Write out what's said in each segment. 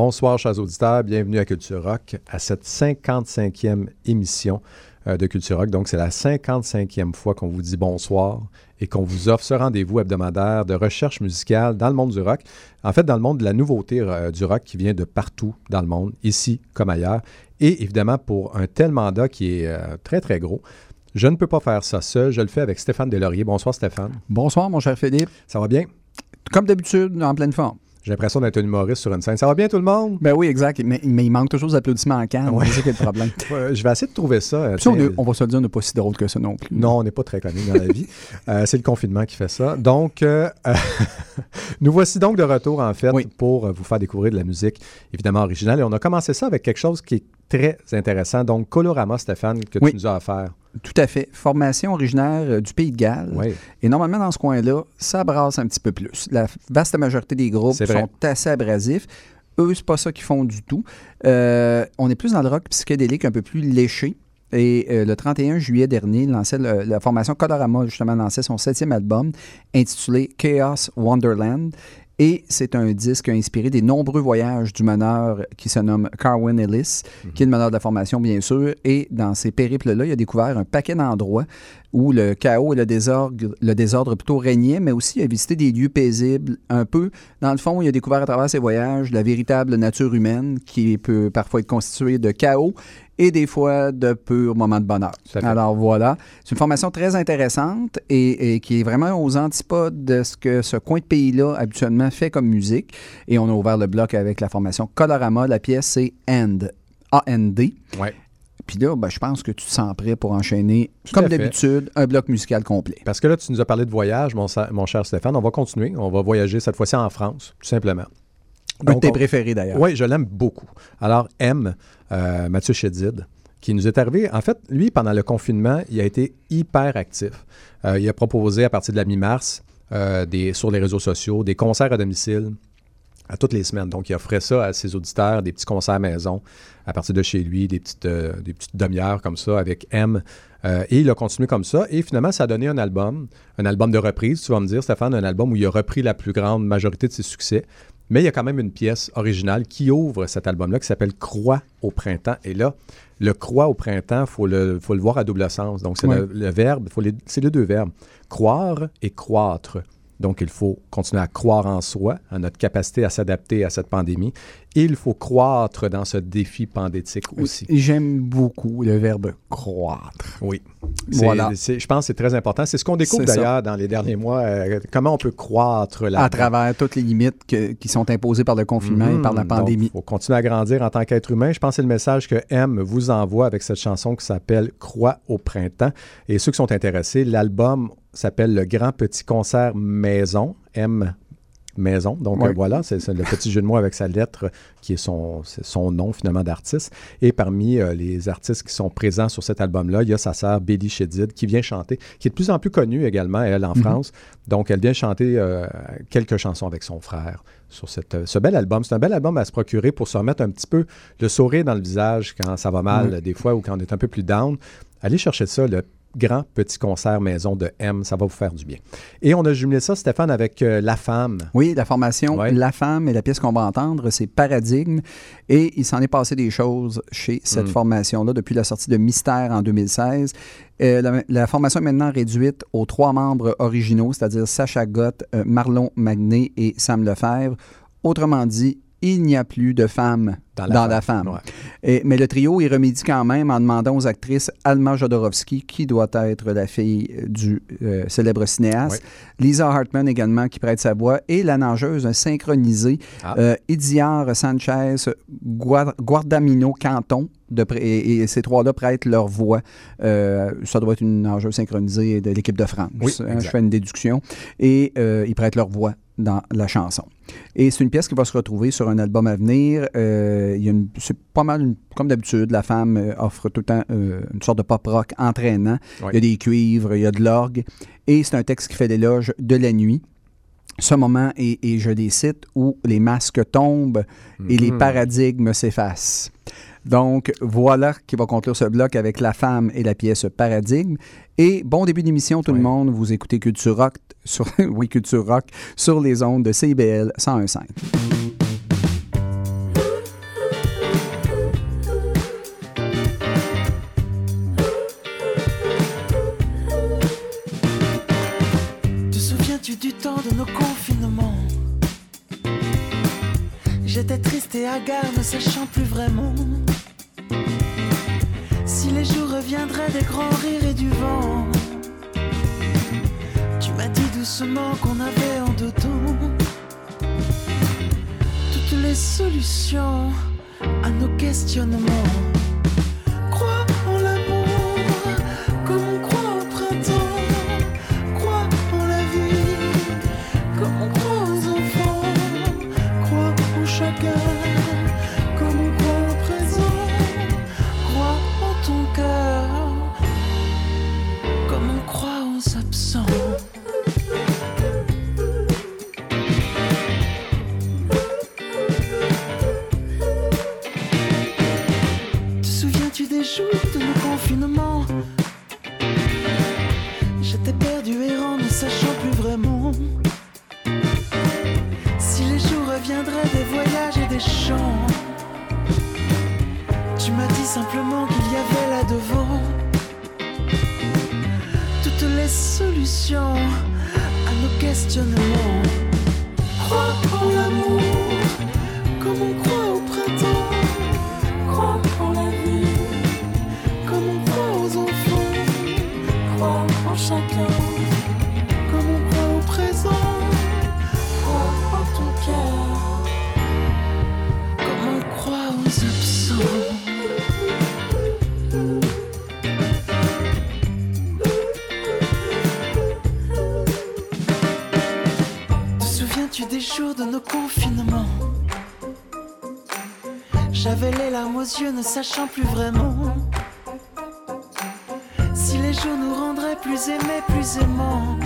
Bonsoir, chers auditeurs. Bienvenue à Culture Rock, à cette 55e émission euh, de Culture Rock. Donc, c'est la 55e fois qu'on vous dit bonsoir et qu'on vous offre ce rendez-vous hebdomadaire de recherche musicale dans le monde du rock. En fait, dans le monde de la nouveauté euh, du rock qui vient de partout dans le monde, ici comme ailleurs. Et évidemment, pour un tel mandat qui est euh, très, très gros, je ne peux pas faire ça seul. Je le fais avec Stéphane Delaurier. Bonsoir, Stéphane. Bonsoir, mon cher Philippe. Ça va bien? Comme d'habitude, en pleine forme. J'ai l'impression d'être un humoriste sur une scène. Ça va bien tout le monde? Ben oui, exact. Mais, il manque toujours d'applaudissements en canne. C'est ça qui est le problème. je vais essayer de trouver ça. Euh, on, va se le dire, on n'est pas si drôle que ça non plus. Non, on n'est pas très connu dans la vie. Euh, c'est le confinement qui fait ça. Donc, euh, nous voici donc de retour, en fait, pour vous faire découvrir de la musique, évidemment originale. Et on a commencé ça avec quelque chose qui est très intéressant. Donc, Colorama, Stéphane, que tu nous as offert. Tout à fait. Formation originaire euh, du Pays de Galles. Et normalement, dans ce coin-là, ça brasse un petit peu plus. La vaste majorité des groupes sont assez abrasifs. Eux, c'est pas ça qu'ils font du tout. Euh, on est plus dans le rock psychédélique un peu plus léché. Et euh, le 31 juillet dernier, lançait la formation Colorama, justement, lançait son septième album intitulé Chaos Wonderland. Et c'est un disque inspiré des nombreux voyages du meneur qui se nomme Carwin Ellis, mhm. qui est le meneur de la formation, bien sûr. Et dans ces périples-là, il a découvert un paquet d'endroits où le chaos et le désordre, le désordre plutôt régnait, mais aussi il a visité des lieux paisibles un peu. Dans le fond, il a découvert à travers ses voyages la véritable nature humaine qui peut parfois être constituée de chaos et des fois de purs moments de bonheur. Alors voilà, c'est une formation très intéressante et, qui est vraiment aux antipodes de ce que ce coin de pays-là habituellement fait comme musique. Et on a ouvert le bloc avec la formation Colorama. La pièce, c'est End. A-N-D. Ouais. Puis là, ben, je pense que tu te sens prêt pour enchaîner, comme d'habitude, un bloc musical complet. Parce que là, tu nous as parlé de voyage, mon, mon cher Stéphane. On va continuer. On va voyager cette fois-ci en France, tout simplement. Un de tes préférés d'ailleurs. Oui, je l'aime beaucoup. Alors, M, euh, Mathieu Chédid, qui nous est arrivé. En fait, lui, pendant le confinement, il a été hyper actif. Euh, il a proposé à partir de la mi-mars euh, sur les réseaux sociaux des concerts à domicile à toutes les semaines. Donc, il offrait ça à ses auditeurs, des petits concerts à maison à partir de chez lui, des petites, des petites demi-heures comme ça avec M. et il a continué comme ça. Et finalement, ça a donné un album, un album de reprise, tu vas me dire, Stéphane, un album où il a repris la plus grande majorité de ses succès. Mais il y a quand même une pièce originale qui ouvre cet album-là qui s'appelle Croix au printemps. Et là, le croix au printemps, il faut le, faut le voir à double sens. Donc, c'est le, verbe, c'est les deux verbes. Croire et croître. Donc, il faut continuer à croire en soi, à notre capacité à s'adapter à cette pandémie. Et il faut croître dans ce défi pandétique aussi. J'aime beaucoup le verbe croître. Oui. Voilà. je pense que c'est très important. C'est ce qu'on découvre d'ailleurs dans les derniers mois. Euh, comment on peut croître là À travers toutes les limites qui sont imposées par le confinement et par la mhm. pandémie. Il faut continuer à grandir en tant qu'être humain. Je pense que c'est le message que M vous envoie avec cette chanson qui s'appelle Croix au printemps. Et ceux qui sont intéressés, l'album s'appelle Le Grand Petit Concert Maison, M maison. Donc voilà, c'est le petit jeu de mots avec sa lettre qui est son, son nom finalement d'artiste. Et parmi euh, les artistes qui sont présents sur cet album-là, il y a sa sœur Billy Chedid qui vient chanter, qui est de plus en plus connue également, elle, en mhm. France. Donc elle vient chanter euh, quelques chansons avec son frère sur cette, euh, ce bel album. C'est un bel album à se procurer pour se remettre un petit peu le sourire dans le visage quand ça va mal, des fois, ou quand on est un peu plus down. Allez chercher ça, le grand petit concert maison de M. Ça va vous faire du bien. Et on a jumelé ça, Stéphane, avec euh, La Femme. Oui, la formation La Femme et la pièce qu'on va entendre, c'est Paradigme. Et il s'en est passé des choses chez cette mm. formation-là depuis la sortie de Mystère en 2016. Euh, la, formation est maintenant réduite aux trois membres originaux, c'est-à-dire Sacha Gott, euh, Marlon Magné et Sam Lefebvre. Autrement dit, il n'y a plus de femmes dans la femme. Et, mais le trio, il remédie quand même en demandant aux actrices Alma Jodorowsky, qui doit être la fille du euh, célèbre cinéaste, Lisa Hartman également, qui prête sa voix, et la nageuse synchronisée, ah. Euh, Idiar Sanchez Guardamino Canton, de et, ces trois-là prêtent leur voix. Euh, ça doit être une nageuse synchronisée de l'équipe de France. Hein, je fais une déduction. Et ils prêtent leur voix dans la chanson. Et c'est une pièce qui va se retrouver sur un album à venir. Euh, c'est pas mal, comme d'habitude, la femme euh, offre tout le temps euh, une sorte de pop-rock entraînant. Il y a des cuivres, il y a de l'orgue. Et c'est un texte qui fait l'éloge de la nuit. Ce moment, et, je les cite, où les masques tombent et les mhm. paradigmes s'effacent. Donc, voilà qui va conclure ce bloc avec La femme et la pièce Paradigme. Et bon début d'émission, tout le monde. Vous écoutez Culture Rock sur, oui, Culture Rock sur les ondes de CIBL 101.5. J'étais triste et hagard, ne sachant plus vraiment si les jours reviendraient des grands rires et du vent. Tu m'as dit doucement qu'on avait en deux temps toutes les solutions à nos questionnements. jouit de nos confinements. J'étais perdu errant, ne sachant plus vraiment si les jours reviendraient des voyages et des chants. Tu m'as dit simplement qu'il y avait là-devant toutes les solutions à nos questionnements. Reprends l'amour. jours de nos confinements. J'avais les larmes aux yeux, ne sachant plus vraiment si les jours nous rendraient plus aimés, plus aimants.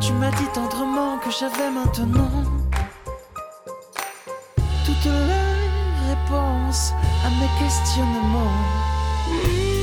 Tu m'as dit tendrement que j'avais maintenant toutes les réponses à mes questionnements.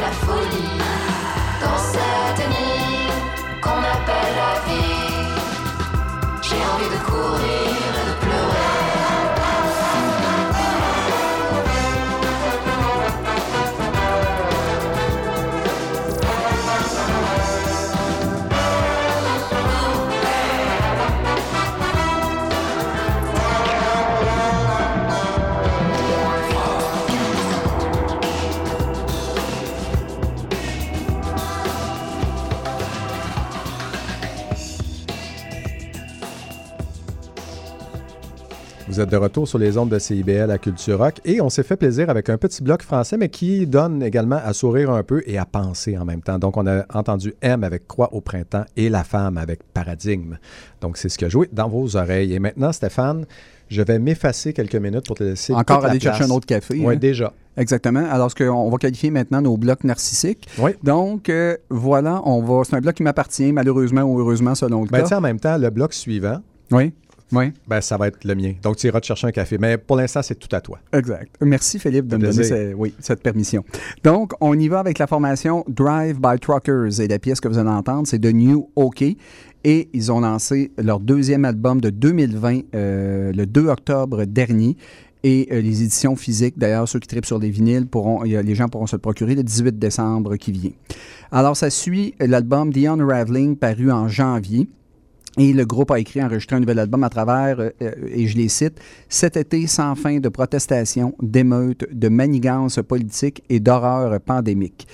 da folia. Vous êtes de retour sur les ondes de CIBL à Culture Rock et on s'est fait plaisir avec un petit bloc français, mais qui donne également à sourire un peu et à penser en même temps. Donc, on a entendu M avec Croix au printemps et La femme avec Paradigme. Donc, c'est ce qui a joué dans vos oreilles. Et maintenant, Stéphane, je vais m'effacer quelques minutes pour te laisser. Encore la aller chercher un autre café. Oui, hein? déjà. Exactement. Alors, ce que on va qualifier maintenant nos blocs narcissiques. Oui. Donc, euh, voilà, on va. C'est un bloc qui m'appartient, malheureusement ou heureusement, selon le Ben, cas. en même temps, le bloc suivant, Oui. Oui, ben, ça va être le mien. Donc, tu iras te chercher un café. Mais pour l'instant, c'est tout à toi. exact. Merci Philippe de me donner plaisir. ce- oui, cette permission. Donc, on y va avec la formation Drive by Truckers et la pièce que vous allez entendre, c'est The New OK. Et ils ont lancé leur deuxième album de 2020 euh, le 2 octobre dernier. Et euh, les éditions physiques, d'ailleurs, ceux qui tripent sur les vinyles, pourront, les gens pourront se le procurer le 18 décembre qui vient. Alors, ça suit l'album The Unraveling paru en janvier. Et le groupe a écrit, enregistré un nouvel album à travers, euh, euh, et je les cite, Cet été sans fin de protestations, d'émeutes, de manigances politiques et d'horreurs pandémiques.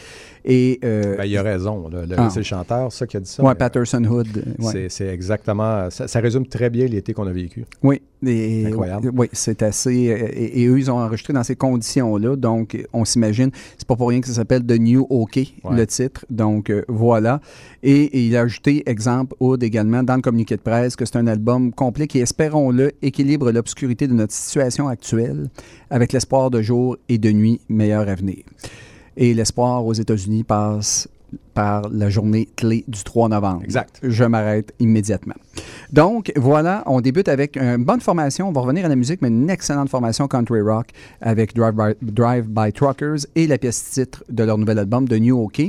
Et, euh, Ben, il a raison. Le- Ah. C'est le chanteur, ça, qui a dit ça. mais, Patterson Hood. ouais. c'est- exactement. Ça, ça résume très bien l'été qu'on a vécu. Oui, et- Incroyable. Oui, c'est assez. Et, et eux, ils ont enregistré dans ces conditions-là. Donc, on s'imagine, c'est pas pour rien que ça s'appelle The New OK, Ouais. le titre. Donc, euh, voilà. Et, et il a ajouté, exemple, Hood également, dans le communiqué de presse, que c'est un album complet qui, espérons-le, équilibre l'obscurité de notre situation actuelle avec l'espoir de jour et de nuit meilleur avenir. Et l'espoir aux États-Unis passe par la journée clé du 3 novembre. Exact. Je m'arrête immédiatement. Donc, voilà, on débute avec une bonne formation. On va revenir à la musique, mais une excellente formation country rock avec Drive by, Drive by Truckers et la pièce titre de leur nouvel album, de New OK.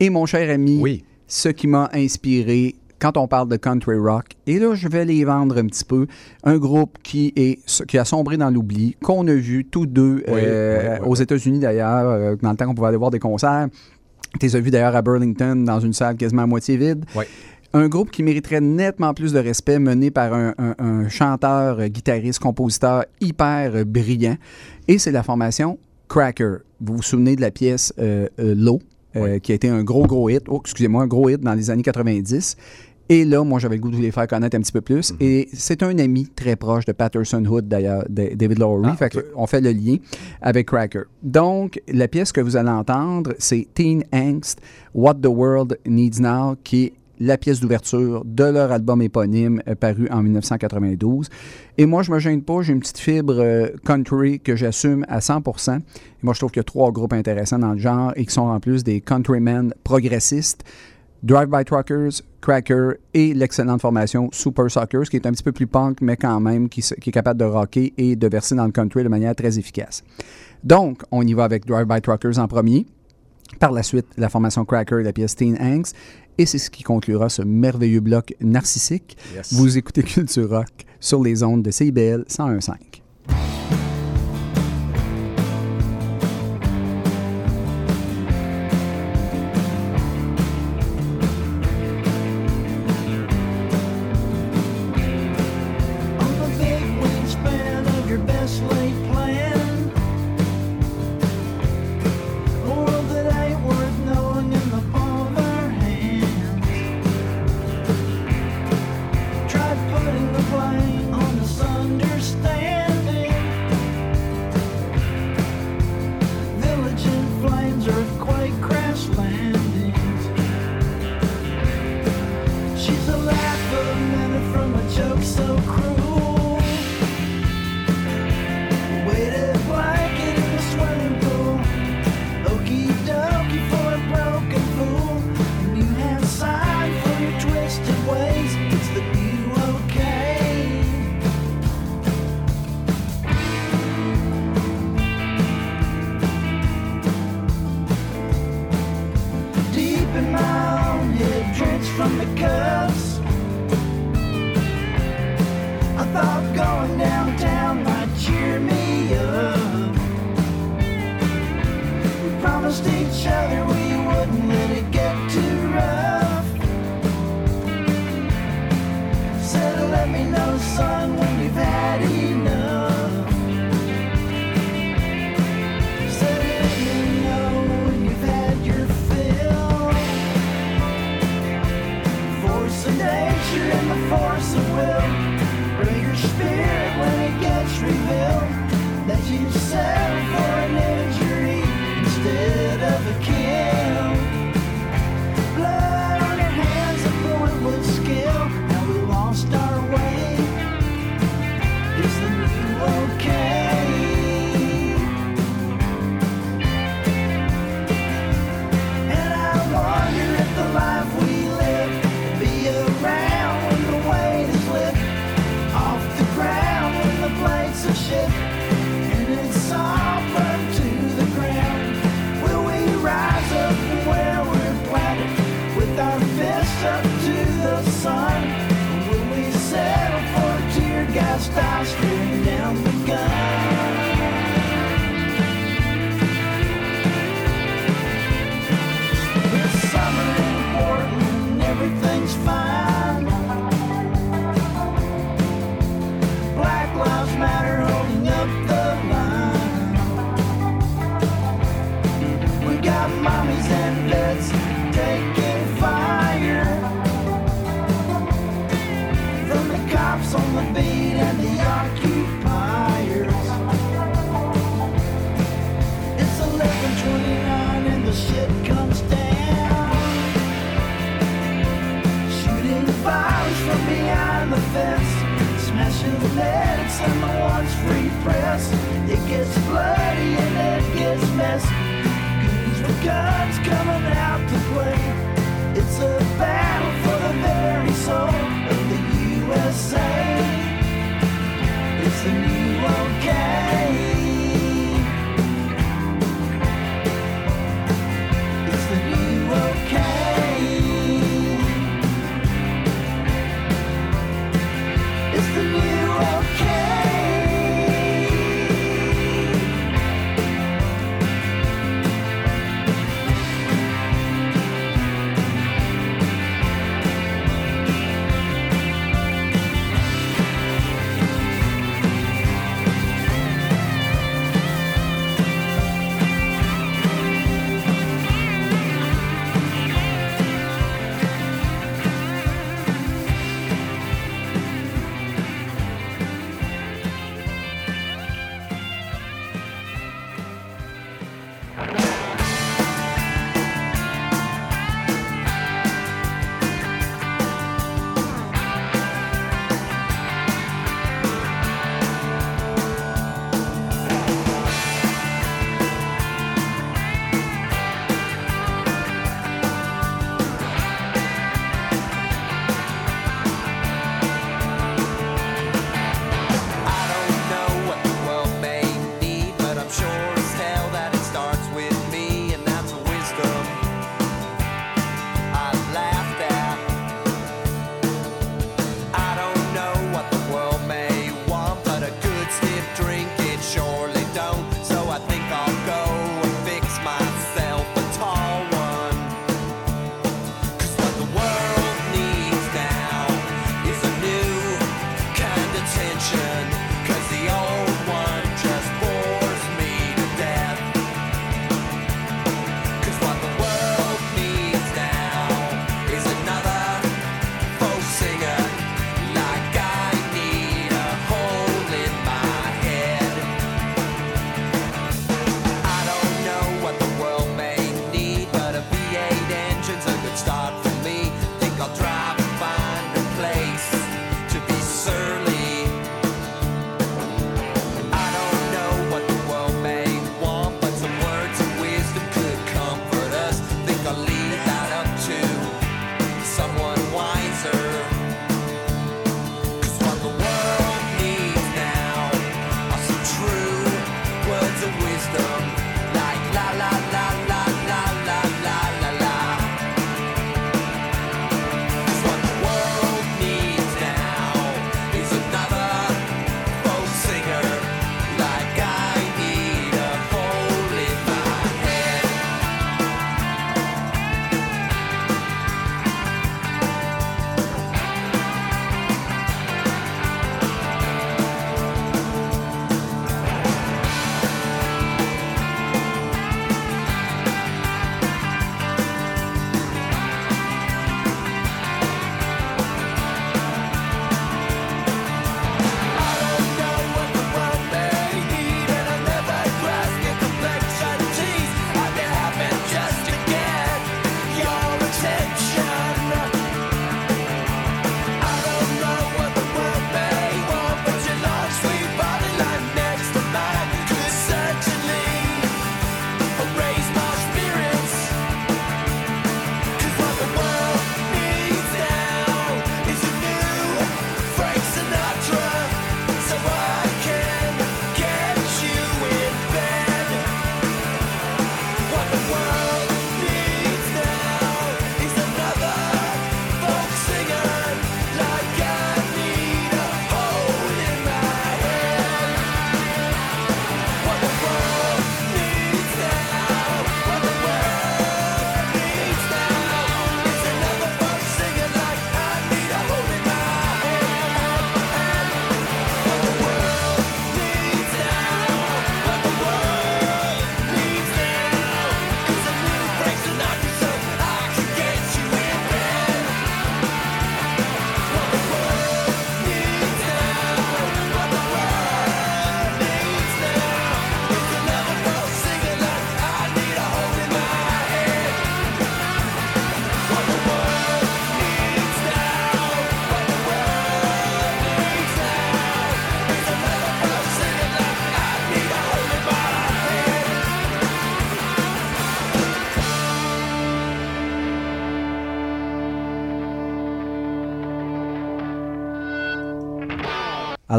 Et mon cher ami, Oui. ce qui m'a inspiré quand on parle de country rock, et là, je vais les vendre un petit peu, un groupe qui, est, qui a sombré dans l'oubli, qu'on a vu tous deux euh, oui, oui, aux. États-Unis d'ailleurs, euh, dans le temps qu'on pouvait aller voir des concerts. Tu les as vus d'ailleurs à Burlington, dans une salle quasiment à moitié vide. Un groupe qui mériterait nettement plus de respect, mené par un, un- un chanteur, euh, guitariste, compositeur hyper brillant. Et c'est la formation Cracker. Vous vous souvenez de la pièce euh, euh, Low, euh, qui a été un gros, gros hit. Oh, excusez-moi, un gros hit dans les années 90. Et là, moi, j'avais le goût de vous les faire connaître un petit peu plus. Mhm. Et c'est un ami très proche de Patterson Hood, d'ailleurs, David Lowery. Ah, Fait on fait le lien avec Cracker. Donc, la pièce que vous allez entendre, c'est Teen Angst, What the World Needs Now, qui est la pièce d'ouverture de leur album éponyme euh, paru en 1992. Et moi, je me gêne pas, j'ai une petite fibre euh, country que j'assume à 100%. Et moi, je trouve qu'il y a trois groupes intéressants dans le genre et qui sont en plus des countrymen progressistes. Drive by Truckers, Cracker et l'excellente formation Super Suckers, qui est un petit peu plus punk, mais quand même qui, est capable de rocker et de verser dans le country de manière très efficace. Donc, on y va avec Drive by Truckers en premier. Par la suite, la formation Cracker et la pièce Teen Angst. Et c'est ce qui conclura ce merveilleux bloc narcissique. Yes. Vous écoutez Culture Rock sur les ondes de CIBL 101.5. bombs from behind the fence, smashing the legs and the one's free press. It gets bloody and it gets messy. Goons with guns coming out to play. It's a battle for the very soul of the USA. It's the new okay.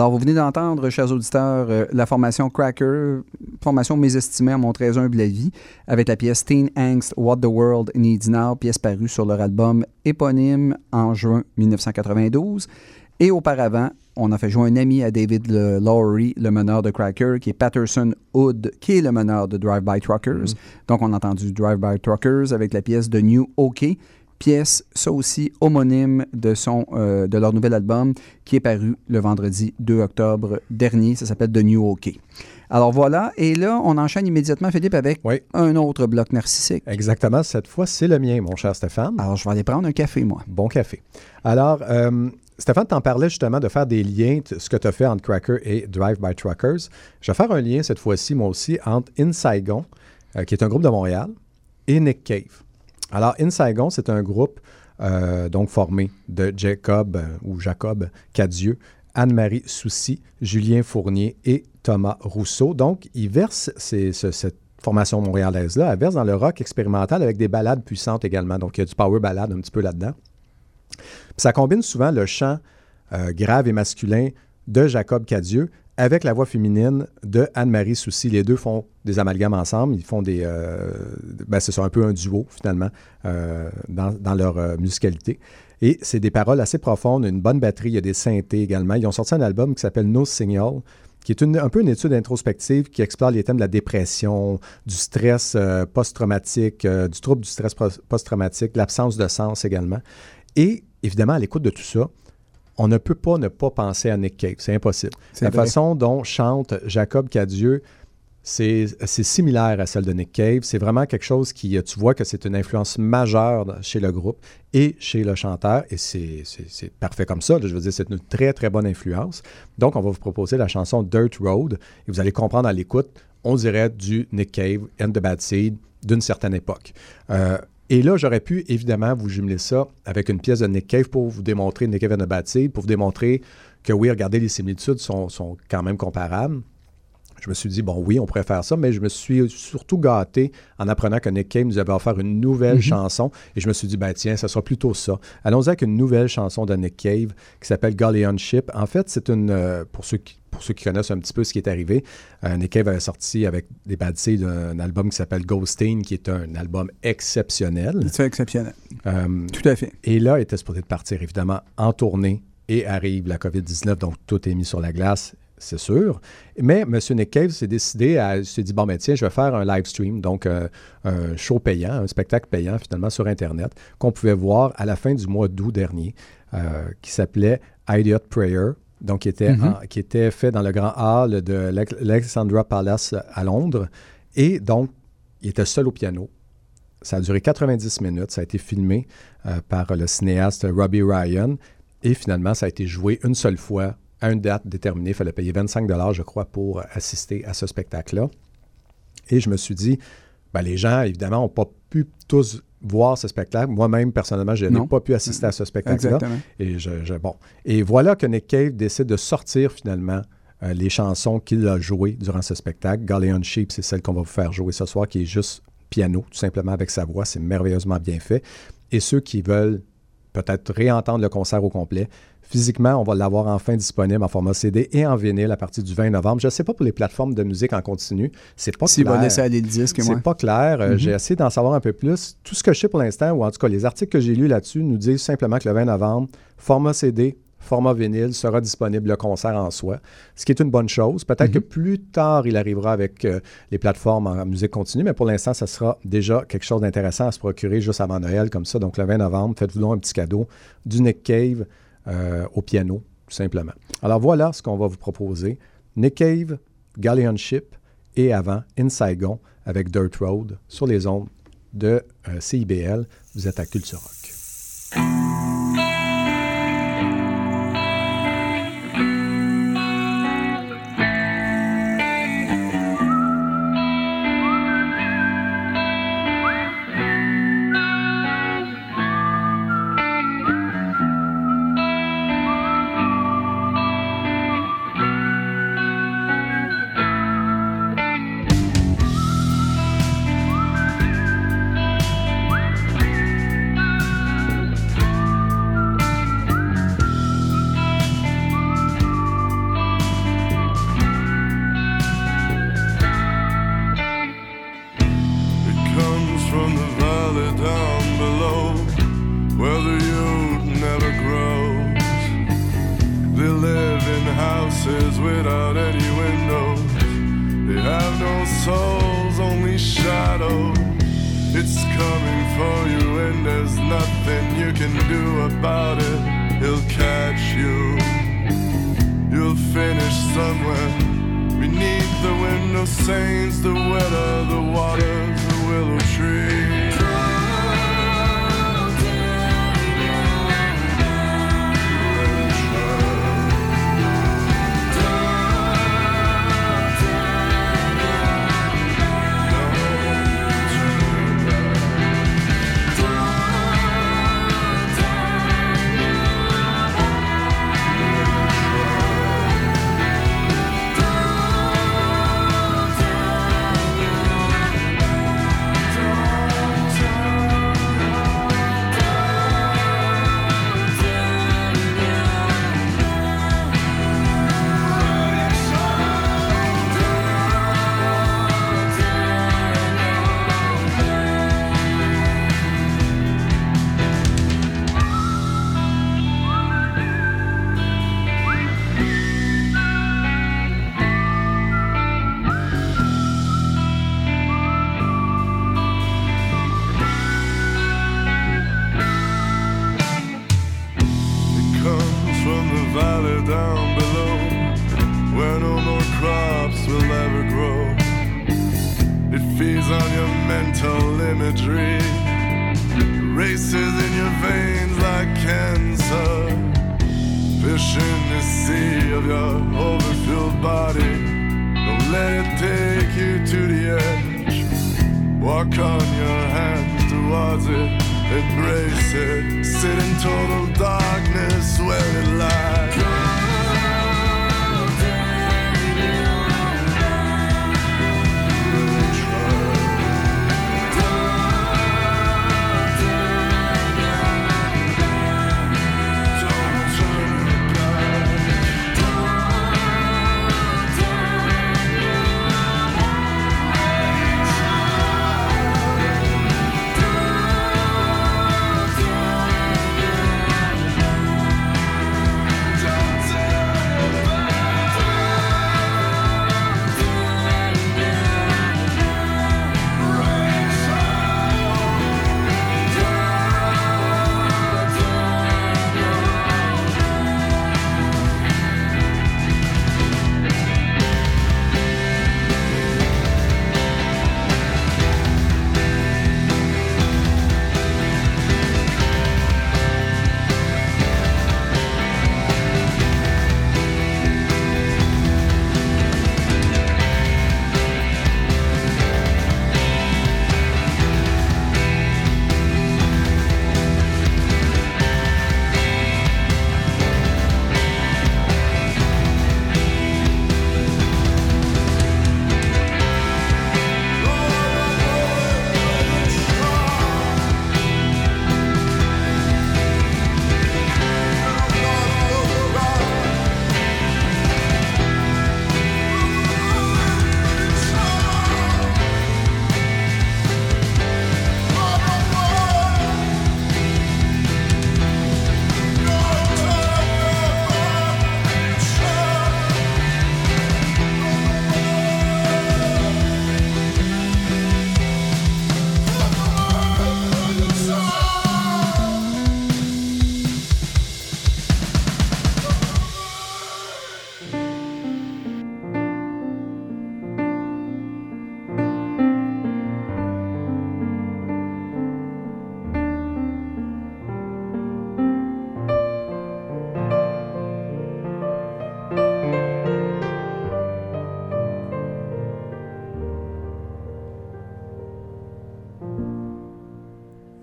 Alors, vous venez d'entendre, chers auditeurs, euh, la formation Cracker, formation mésestimée à mon très humble avis, avec la pièce Teen Angst What the World Needs Now, pièce parue sur leur album éponyme en juin 1992. Et auparavant, on a fait jouer un ami à David le- Lowry, le meneur de Cracker, qui est Patterson Hood, qui est le meneur de Drive By Truckers. Donc, on a entendu Drive By Truckers avec la pièce de New OK, pièce, ça aussi, homonyme de, son, euh, de leur nouvel album, qui est paru le vendredi 2 octobre dernier. Ça s'appelle The New OK. Alors voilà, et là, on enchaîne immédiatement, Philippe, avec Oui. un autre bloc narcissique. Exactement, cette fois, c'est le mien, mon cher Stéphane. Alors, je vais aller prendre un café, moi. Bon café. Alors, euh, Stéphane, t'en parlais justement de faire des liens, ce que tu as fait entre Cracker et Drive by Truckers. Je vais faire un lien cette fois-ci, moi aussi, entre In Saigon, euh, qui est un groupe de Montréal, et Nick Cave. Alors, In Saigon, c'est un groupe euh, donc formé de Jacob euh, ou Jacob Cadieux, Anne-Marie Soucy, Julien Fournier et Thomas Rousseau. Donc, ils versent cette formation montréalaise-là, elle verse dans le rock expérimental avec des ballades puissantes également. Donc, il y a du power ballade un petit peu là-dedans. Ça combine souvent le chant euh, grave et masculin de Jacob Cadieux avec la voix féminine de Anne-Marie Soucy. Les deux font des amalgames ensemble. Ils font des. euh, ben, c'est ça, un peu un duo, finalement, euh, dans, leur euh, musicalité. Et c'est des paroles assez profondes, une bonne batterie. Il y a des synthés également. Ils ont sorti un album qui s'appelle No Signal, qui est un peu une étude introspective qui explore les thèmes de la dépression, du stress euh, post-traumatique, du trouble du stress pos- post-traumatique, l'absence de sens également. Et évidemment, à l'écoute de tout ça, on ne peut pas ne pas penser à Nick Cave. C'est impossible. La vrai. façon dont chante Jacob Cadieux, c'est similaire à celle de Nick Cave. C'est vraiment quelque chose qui, tu vois que c'est une influence majeure chez le groupe et chez le chanteur. Et c'est parfait comme ça. Je veux dire, c'est une très, très bonne influence. Donc, on va vous proposer la chanson Dirt Road. Et vous allez comprendre à l'écoute, on dirait du Nick Cave and the Bad Seed d'une certaine époque. Euh, et là, j'aurais pu évidemment vous jumeler ça avec une pièce de Nick pour vous démontrer Nick Cave and pour vous démontrer que oui, regardez, les similitudes sont quand même comparables. Je me suis dit, bon, oui, on pourrait faire ça, mais je me suis surtout gâté en apprenant que Nick Cave nous avait offert une nouvelle chanson. Et je me suis dit, ben tiens, ça sera plutôt ça. Allons-y avec une nouvelle chanson de Nick Cave qui s'appelle Galleon Ship. En fait, c'est une. euh, pour, ceux qui, pour ceux qui connaissent un petit peu ce qui est arrivé, euh, Nick Cave avait sorti avec des Bad Seed un album qui s'appelle Ghosting, qui est un album exceptionnel. C'est exceptionnel. Euh, Tout à fait. et là, il était supposé de partir, évidemment, en tournée. Et arrive la COVID-19, donc tout est mis sur la glace, c'est sûr. Mais M. Nick Cave s'est décidé à. s'est dit, bon, ben tiens, je vais faire un live stream, donc euh, un show payant, un spectacle payant, finalement, sur Internet, qu'on pouvait voir à la fin du mois d'août dernier, euh, qui s'appelait Idiot Prayer. Donc, qui était, en- qui était fait dans le grand hall de l'Alex- l'Alexandra Palace à Londres. Et donc, il était seul au piano. Ça a duré 90 minutes. Ça a été filmé euh, par le cinéaste Robbie Ryan. Et finalement, ça a été joué une seule fois à une date déterminée. Il fallait payer 25 je crois, pour assister à ce spectacle-là. Et je me suis dit, ben, les gens, évidemment, n'ont pas pu tous voir ce spectacle. Moi-même, personnellement, je n'ai pas pu assister à ce spectacle-là. Et, je, je- bon. et voilà que Nick Cave décide de sortir finalement euh, les chansons qu'il a jouées durant ce spectacle. Galleon Sheep, c'est celle qu'on va vous faire jouer ce soir, qui est juste piano, tout simplement avec sa voix. C'est merveilleusement bien fait. Et ceux qui veulent peut-être réentendre le concert au complet, physiquement, on va l'avoir enfin disponible en format CD et en vinyle à partir du 20 novembre. Je ne sais pas pour les plateformes de musique en continu, c'est pas S'il clair. va laisser aller le disque, C'est pas clair. Euh, J'ai essayé d'en savoir un peu plus. Tout ce que je sais pour l'instant, ou en tout cas les articles que j'ai lus là-dessus, nous disent simplement que le 20 novembre, format CD, format vinyle sera disponible le concert en soi, ce qui est une bonne chose. Peut-être que plus tard, il arrivera avec euh, les plateformes en musique continue, mais pour l'instant, ça sera déjà quelque chose d'intéressant à se procurer juste avant Noël comme ça. Donc le 20 novembre, faites-vous donc un petit cadeau du Nick Cave euh, au piano, tout simplement. Alors voilà ce qu'on va vous proposer. Nick Cave, Galleon Ship et avant In Saigon avec Dirt Road sur les ondes de euh, CIBL. Vous êtes à Culture Rock.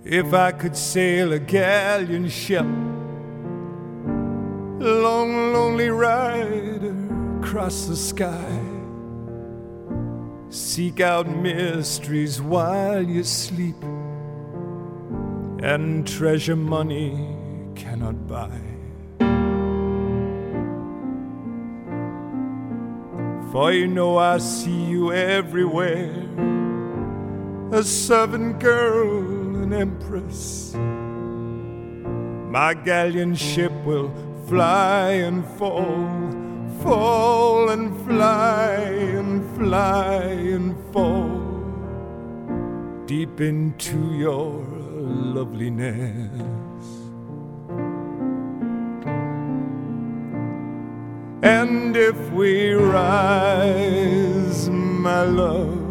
If I could sail a galleon ship, long, lonely rider across the sky, seek out mysteries while you sleep, and treasure money cannot buy. For you know I see you everywhere, a servant girl an empress. My galleon ship will fly and fall, fall and fly and fly and fall deep into your loveliness. And if we rise, my love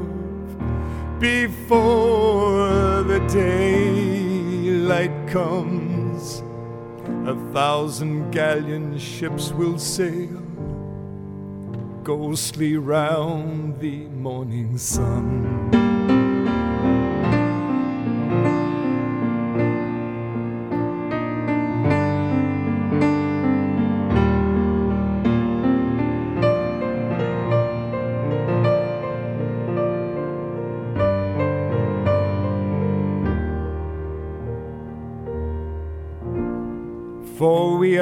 before the daylight comes, a thousand galleon ships will sail ghostly round the morning sun.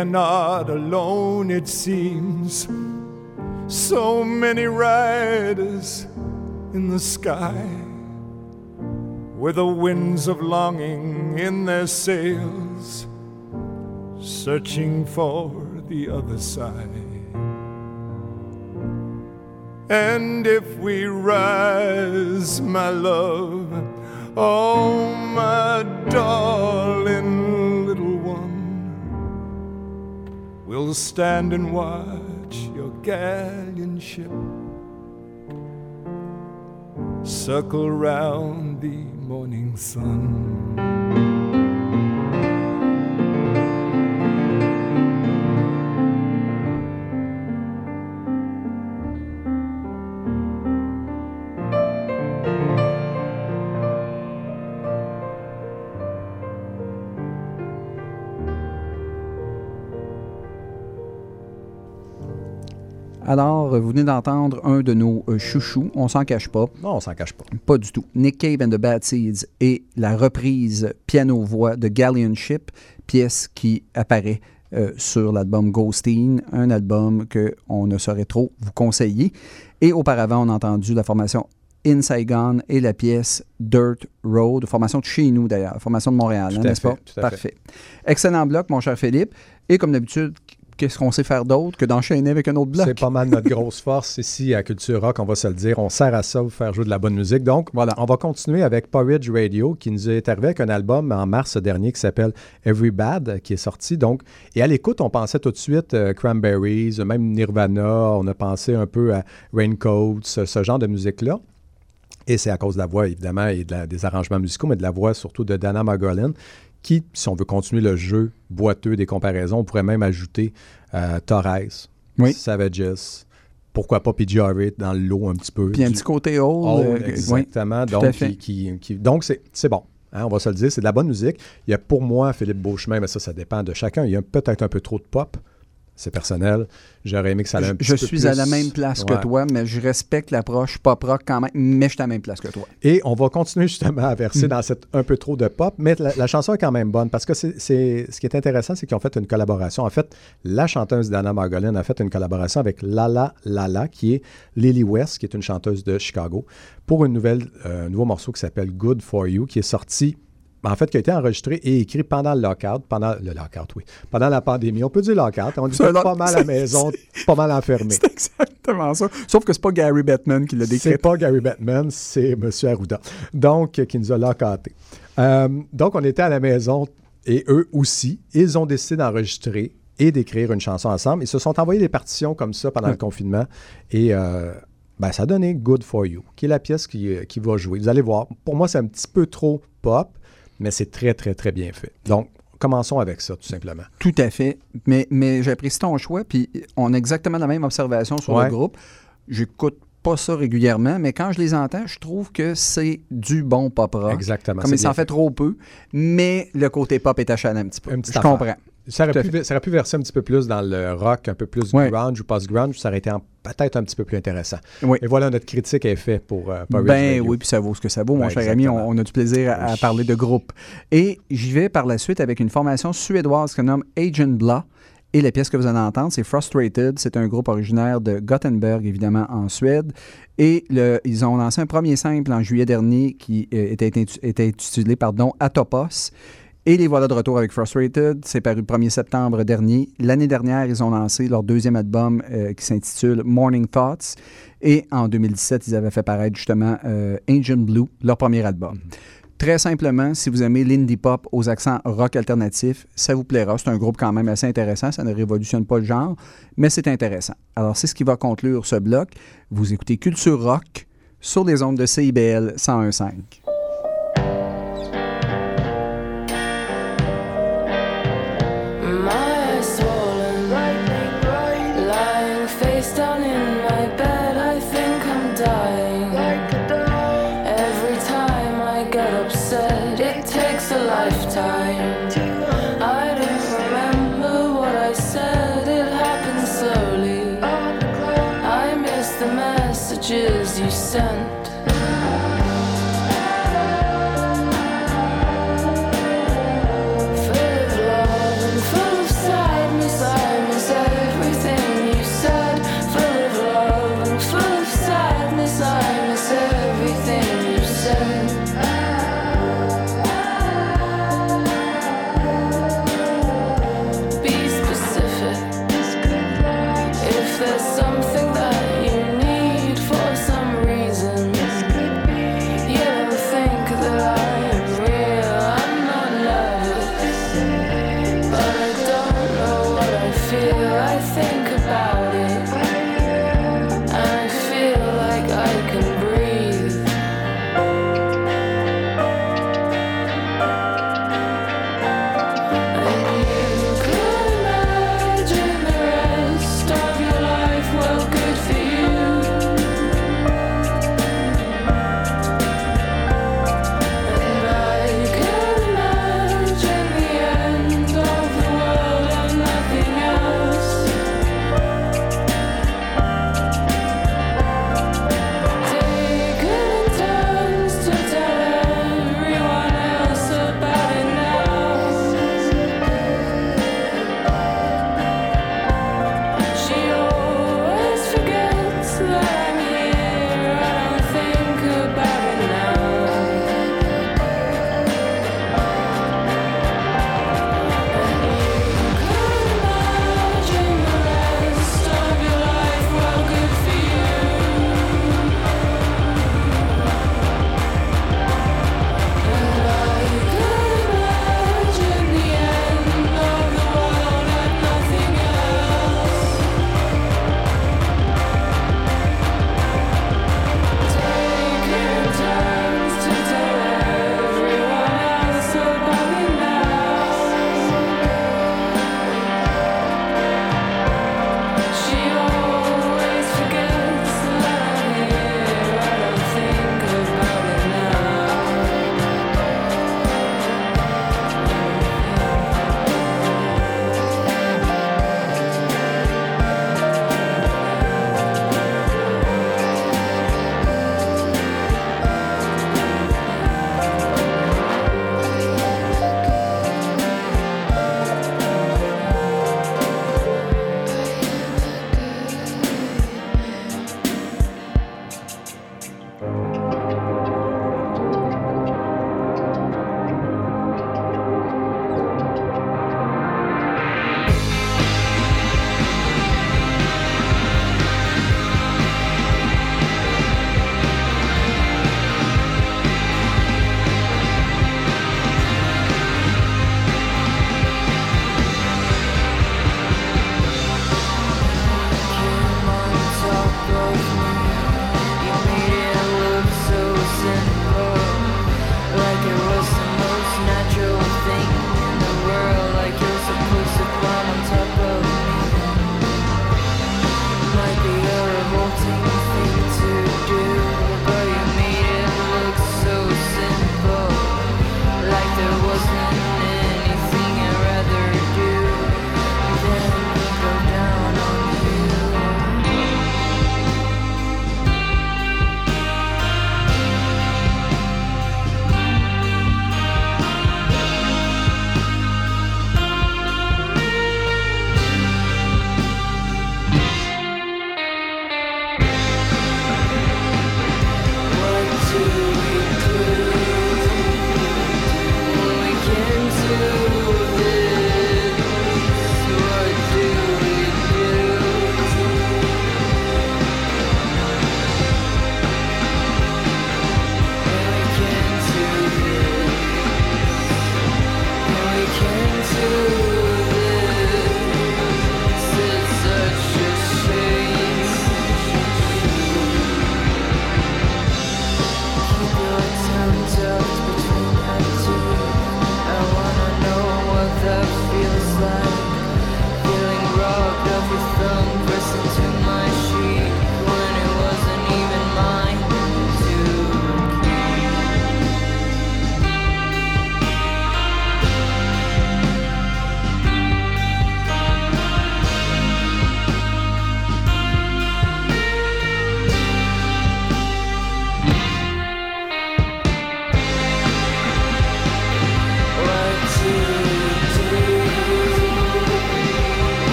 Are not alone, it seems. So many riders in the sky, with the winds of longing in their sails, searching for the other side. And if we rise, my love, oh, my darling we'll stand and watch your galleon ship circle round the morning sun. Vous venez d'entendre un de nos euh, chouchous, on s'en cache pas. Non, on s'en cache pas. Pas du tout. Nick Cave and the Bad Seeds et la reprise piano-voix de Galleon Ship, pièce qui apparaît euh, sur l'album Ghosteen, un album qu'on ne saurait trop vous conseiller. Et auparavant, on a entendu la formation In Saigon et la pièce Dirt Road, formation de chez nous d'ailleurs, formation de Montréal, hein, n'est-ce pas? tout à Parfait. Excellent bloc, mon cher Philippe. Et comme d'habitude, qu'est-ce qu'on sait faire d'autre que d'enchaîner avec un autre bloc? C'est pas mal notre grosse force ici à Culture Rock, on va se le dire. On sert à ça, vous faire jouer de la bonne musique. Donc, Voilà. on va continuer avec Porridge Radio, qui nous est arrivé avec un album en mars dernier qui s'appelle Every Bad, qui est sorti. Donc, et à l'écoute, on pensait tout de suite euh, Cranberries, même Nirvana, on a pensé un peu à Raincoat, ce, ce genre de musique-là. Et c'est à cause de la voix, évidemment, et de la- des arrangements musicaux, mais de la voix surtout de Dana Margolin, qui, si on veut continuer le jeu boiteux des comparaisons, on pourrait même ajouter euh, Torres, Oui. Savages, pourquoi pas PJ Harvey dans le lot un petit peu. Puis un Du- petit côté old. Old, euh, oui. exactement. à donc, fait. qui, qui- qui- donc c'est, c'est bon. Hein, on va se le dire, c'est de la bonne musique. Il y a pour moi, Philippe Beauchemin, mais ça, ça dépend de chacun. Il y a peut-être un peu trop de pop. C'est personnel. J'aurais aimé que ça allait un Je, je peu suis plus- à la même place que toi, mais je respecte l'approche pop rock quand même, mais je suis à la même place que toi. Et on va continuer justement à verser dans cette un peu trop de pop, mais la, la chanson est quand même bonne parce que c'est, c'est- ce qui est intéressant, c'est qu'ils ont fait une collaboration. En fait, la chanteuse Dana Margolin a fait une collaboration avec Lala Lala, qui est Lily West, qui est une chanteuse de Chicago, pour une nouvelle, euh, un nouveau morceau qui s'appelle Good for You, qui est sorti. En fait, qui a été enregistré et écrit pendant le lockout, pendant le lockout, oui, pendant la pandémie. On peut dire lockout, on un pas mal à la maison, pas mal enfermé. C'est exactement ça. Sauf que c'est pas Gary Bettman qui l'a décrit. C'est pas Gary Batman, c'est M. Arruda. Donc, euh, qui nous a lockaté. Euh, donc, on était à la maison et eux aussi, ils ont décidé d'enregistrer et d'écrire une chanson ensemble. Ils se sont envoyés des partitions comme ça pendant le confinement et euh, ben, ça a donné Good for You, qui est la pièce qui, euh, qui va jouer. Vous allez voir, pour moi, c'est un petit peu trop pop, mais c'est très, très, très bien fait. Donc, commençons avec ça, tout simplement. Tout à fait. Mais, mais j'apprécie ton choix, puis on a exactement la même observation sur Ouais. le groupe. J'écoute pas ça régulièrement, mais quand je les entends, je trouve que c'est du bon pop rock. Exactement. Comme il s'en fait trop peu, mais le côté pop est achalant un petit peu. Je affaire. comprends. Ça aurait, pu, ça aurait pu verser un petit peu plus dans le rock, un peu plus Ouais. grunge ou post-grunge, ça aurait été peut-être un petit peu plus intéressant. Oui. Et voilà, notre critique est faite pour euh, Porridge Ben Radio. oui, puis ça vaut ce que ça vaut, mon cher ami. On, a du plaisir à, à parler de groupe. Et j'y vais par la suite avec une formation suédoise qu'on nomme Agent Blah. Et la pièce que vous allez entendre, c'est Frustrated. C'est un groupe originaire de Gothenburg, évidemment, en Suède. Et le- ils ont lancé un premier simple en juillet dernier qui euh, était, était intitulé pardon, Atopos. Et les voilà de retour avec Frustrated. C'est paru le 1er septembre dernier. L'année dernière, ils ont lancé leur deuxième album euh, qui s'intitule Morning Thoughts. Et en 2017, ils avaient fait paraître justement euh, Ancient Blue, leur premier album. Très simplement, si vous aimez l'indie pop aux accents rock alternatif, ça vous plaira. C'est un groupe quand même assez intéressant. Ça ne révolutionne pas le genre, mais c'est intéressant. Alors, c'est ce qui va conclure ce bloc. Vous écoutez Culture Rock sur les ondes de CIBL 101.5.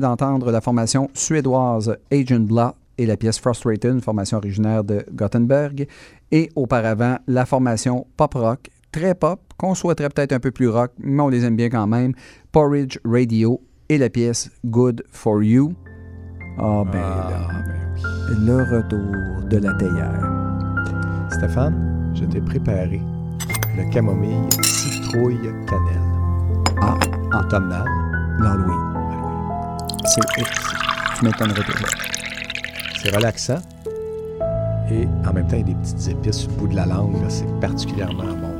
venez d'entendre la formation suédoise Agent Blah et la pièce Frustrated, une formation originaire de Gothenburg. Et auparavant, la formation pop rock, très pop, qu'on souhaiterait peut-être un peu plus rock, mais on les aime bien quand même. Porridge Radio et la pièce Good for You. Ah, ben là, Ah, ben oui. le retour de la théière. Stéphane, je t'ai préparé le camomille citrouille cannelle. Ah, ah. Automnal. L'Halloween. C'est m'étonnerais pas. C'est relaxant. Et en même temps, il y a des petites épices sur le bout de la langue. C'est particulièrement bon.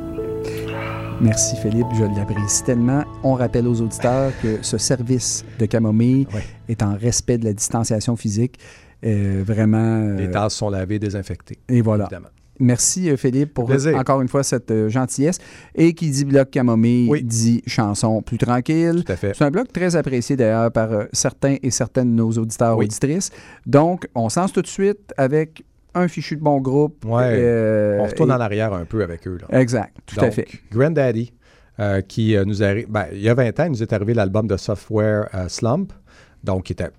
Merci Philippe, je l'apprécie tellement. On rappelle aux auditeurs que ce service de camomille est en respect de la distanciation physique. Euh, vraiment. euh, Les tasses sont lavées, désinfectées. et voilà. Évidemment. Merci euh, Philippe pour Plaisir. encore une fois cette euh, gentillesse. Et qui dit bloc camomille Oui. dit chanson plus tranquille. Tout à fait. C'est un bloc très apprécié d'ailleurs par euh, certains et certaines de nos auditeurs Oui. auditrices. Donc, on se lance tout de suite avec un fichu de bon groupe. Ouais. Euh, On retourne et- en arrière un peu avec eux. Là. Exact, tout à fait. Granddaddy, euh, qui nous arrive. Ben, il y a 20 ans, il nous est arrivé l'album de Software euh, Slump, donc qui était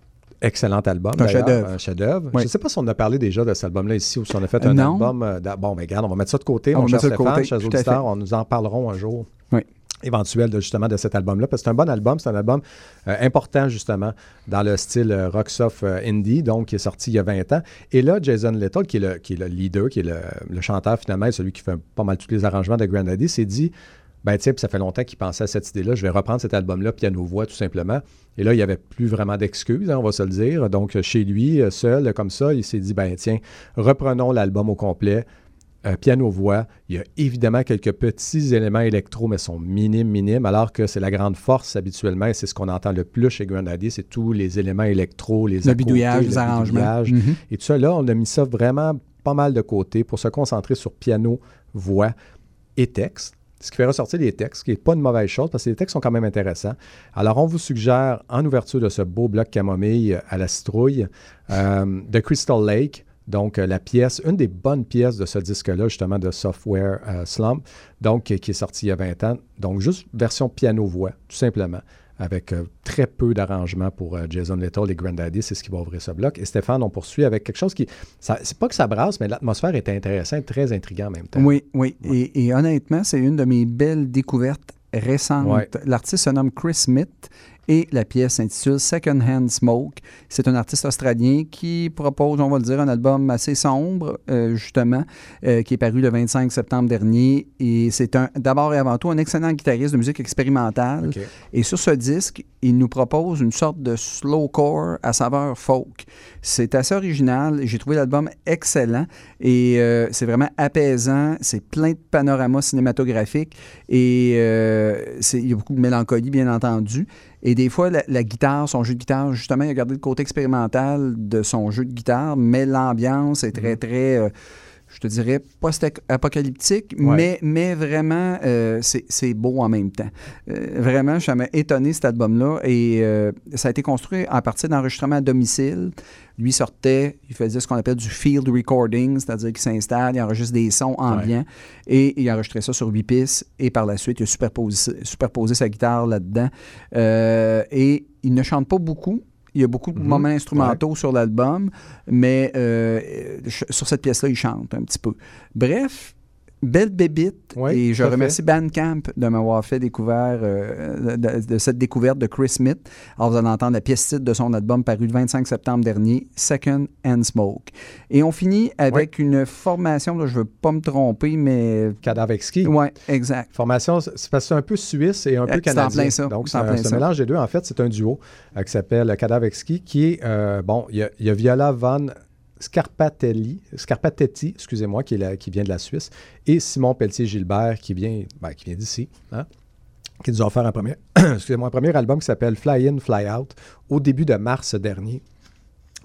excellent album. Un chef-d'œuvre. Un chef-d'œuvre. Oui. Je ne sais pas si on a parlé déjà de cet album-là ici ou si on a fait un non. album. euh, bon, mais regarde, on va mettre ça de côté, On va cher mettre ça de Stéphane, côté, chers auditeurs. On nous en parlerons un jour. Oui. éventuel de, justement de cet album-là, parce que c'est un bon album, c'est un album euh, important justement dans le style euh, rock soft euh, indie, donc qui est sorti il y a 20 ans. Et là, Jason Little, qui est le, qui est le leader, qui est le, le chanteur finalement, et celui qui fait pas mal tous les arrangements de Grandaddy, s'est dit, ben tu sais, ça fait longtemps qu'il pensait à cette idée-là, je vais reprendre cet album-là, piano-voix tout simplement. Et là, il n'y avait plus vraiment d'excuses, hein, on va se le dire. Donc chez lui, euh, seul, comme ça, il s'est dit, ben tiens, reprenons l'album au complet. Euh, piano-voix. Il y a évidemment quelques petits éléments électro, mais sont minimes, minimes, alors que c'est la grande force habituellement, et c'est ce qu'on entend le plus chez Grandaddy, c'est tous les éléments électro, les Le bidouillage, les le arrangements. Mhm. Et tout ça, là, on a mis ça vraiment pas mal de côté pour se concentrer sur piano, voix et texte. Ce qui fait ressortir les textes, ce qui n'est pas une mauvaise chose parce que les textes sont quand même intéressants. Alors, on vous suggère, en ouverture de ce beau bloc camomille à la citrouille, euh, de Crystal Lake, donc euh, la pièce, une des bonnes pièces de ce disque-là, justement, de Software euh, Slump, donc qui est sorti il y a 20 ans. Donc, juste version piano-voix, tout simplement, avec euh, très peu d'arrangements pour euh, Jason Little et Grandaddy. C'est ce qui va ouvrir ce bloc. Et Stéphane, on poursuit avec quelque chose qui. C'est pas que ça brasse, mais l'atmosphère est intéressante, très intriguant en même temps. Oui, oui. Et, et honnêtement, c'est une de mes belles découvertes récentes. Ouais. L'artiste se nomme Chris Smith et la pièce s'intitule Second Hand Smoke. C'est un artiste australien qui propose, on va le dire, un album assez sombre, euh, justement, euh, qui est paru le 25 septembre dernier. Et c'est un d'abord et avant tout un excellent guitariste de musique expérimentale. Et sur ce disque, il nous propose une sorte de slowcore à saveur folk. C'est assez original. J'ai trouvé l'album excellent et euh, c'est vraiment apaisant. C'est plein de panoramas cinématographiques et il y a beaucoup de mélancolie, bien entendu. Et des fois, la, la guitare, son jeu de guitare, justement, il a gardé le côté expérimental de son jeu de guitare, mais l'ambiance est très, très. euh, te dirais, post-apocalyptique, Ouais. mais, mais vraiment, euh, c'est beau en même temps. Euh, vraiment, ça m'a étonné cet album-là. Et euh, ça a été construit à partir d'enregistrements à domicile. Lui sortait, il faisait ce qu'on appelle du field recording, c'est-à-dire qu'il s'installe, il enregistre des sons ambiants et il enregistrait ça sur huit pistes. Et par la suite, il a superposé, superposé sa guitare là-dedans. Et il ne chante pas beaucoup. Il y a beaucoup de Mhm. moments instrumentaux sur l'album, mais euh, sur cette pièce-là, il chante un petit peu. Bref, belle bébite. Oui, et je remercie Bandcamp de m'avoir fait découvert euh, de, de cette découverte de Chris Smith. Alors, vous allez entendre la pièce titre de son album paru le 25 septembre dernier, Second and Smoke. Et on finit avec une formation, là, je ne veux pas me tromper, mais. Cadavre exquis. Oui, exact. Formation, c'est parce que c'est un peu suisse et un Euh, peu en canadien. ça, Donc, c'est un, mélange des deux. En fait, c'est un duo euh, qui s'appelle Cadavre exquis, qui est, euh, bon, il y, y a Viola Von Scarpatelli, Scarpatetti, excusez-moi, qui, est la- qui vient de la Suisse, et Simon Pelletier-Gilbert, qui vient, ben, qui vient d'ici, hein, qui nous a offert un premier, excusez-moi, un premier album qui s'appelle Fly In, Fly Out, au début de mars dernier.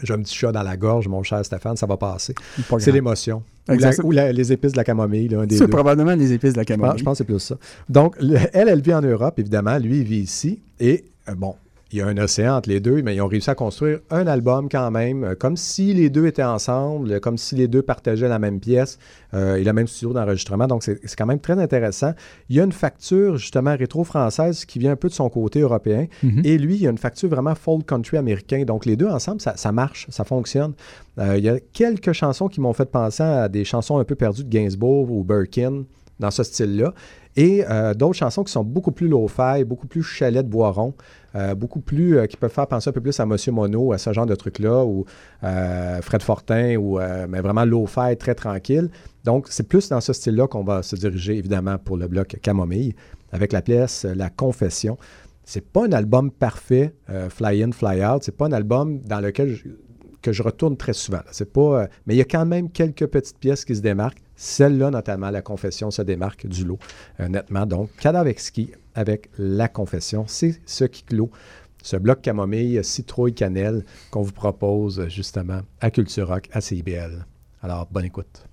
J'ai un petit chat dans la gorge, mon cher Stéphane, ça va passer. Pas C'est l'émotion. Ou, la- Exact. ou la- les épices de la camomille, C'est probablement les épices de la Je pense, camomille. je pense que c'est plus ça. Donc, le- elle, elle vit en Europe, évidemment. Lui, il vit ici. Et, euh, bon, il y a un océan entre les deux, mais ils ont réussi à construire un album quand même, euh, comme si les deux étaient ensemble, euh, comme si les deux partageaient la même pièce euh, et le même studio d'enregistrement. Donc, c'est quand même très intéressant. Il y a une facture, justement, rétro-française qui vient un peu de son côté européen. Mhm. Et lui, il y a une facture vraiment folk country américain. Donc, les deux ensemble, ça, ça marche, ça fonctionne. Euh, il y a quelques chansons qui m'ont fait penser à des chansons un peu perdues de Gainsbourg ou Birkin dans ce style-là. Et euh, d'autres chansons qui sont beaucoup plus low-fi, beaucoup plus chalet de boiron, euh, beaucoup plus, euh, qui peuvent faire penser un peu plus à Monsieur Mono, à ce genre de truc-là, ou euh, Fred Fortin, ou, mais vraiment low-fi, très tranquille. Donc, c'est plus dans ce style-là qu'on va se diriger, évidemment, pour le bloc Camomille, avec la pièce La Confession. C'est pas un album parfait, Fly In, Fly Out. C'est pas un album dans lequel je, que je retourne très souvent. C'est pas, mais il y a quand même quelques petites pièces qui se démarquent. Celle-là, notamment, La Confession, se démarque du lot, euh, nettement. Donc, Cadavexki avec La Confession, c'est ce qui clôt ce bloc camomille, citrouille, cannelle qu'on vous propose justement à Culture Rock, à CIBL. Alors, bonne écoute.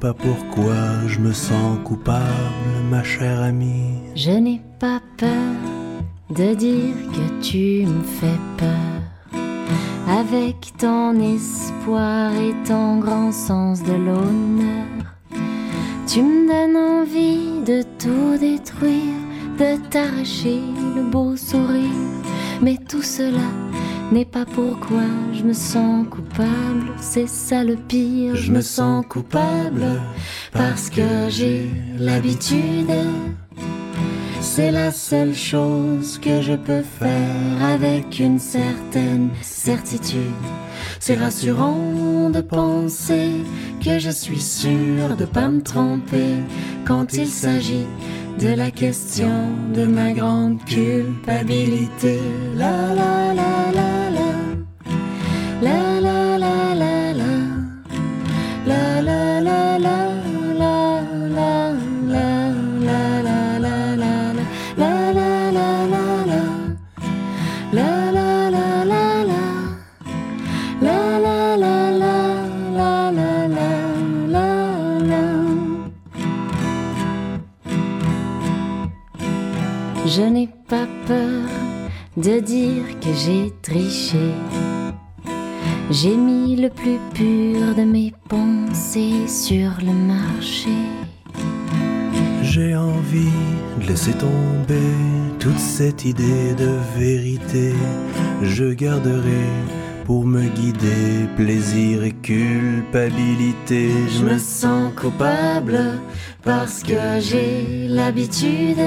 pourquoi je me sens coupable, ma chère amie. Je n'ai pas peur de dire que tu me fais peur. Avec ton espoir et ton grand sens de l'honneur, tu me donnes envie de tout détruire, de t'arracher le beau sourire. Mais tout cela n'est pas pourquoi je me sens coupable c'est ça le pire, je me sens coupable parce que j'ai l'habitude. C'est la seule chose que je peux faire avec une certaine certitude. C'est rassurant de penser que je suis sûr de pas me tromper quand il s'agit de la question de ma grande culpabilité. La la la la la. La la la Je n'ai pas peur de dire que j'ai triché. J'ai mis le plus pur de mes pensées sur le marché. J'ai envie de laisser tomber toute cette idée de vérité. Je garderai pour me guider plaisir et culpabilité. Je me sens coupable parce que j'ai l'habitude.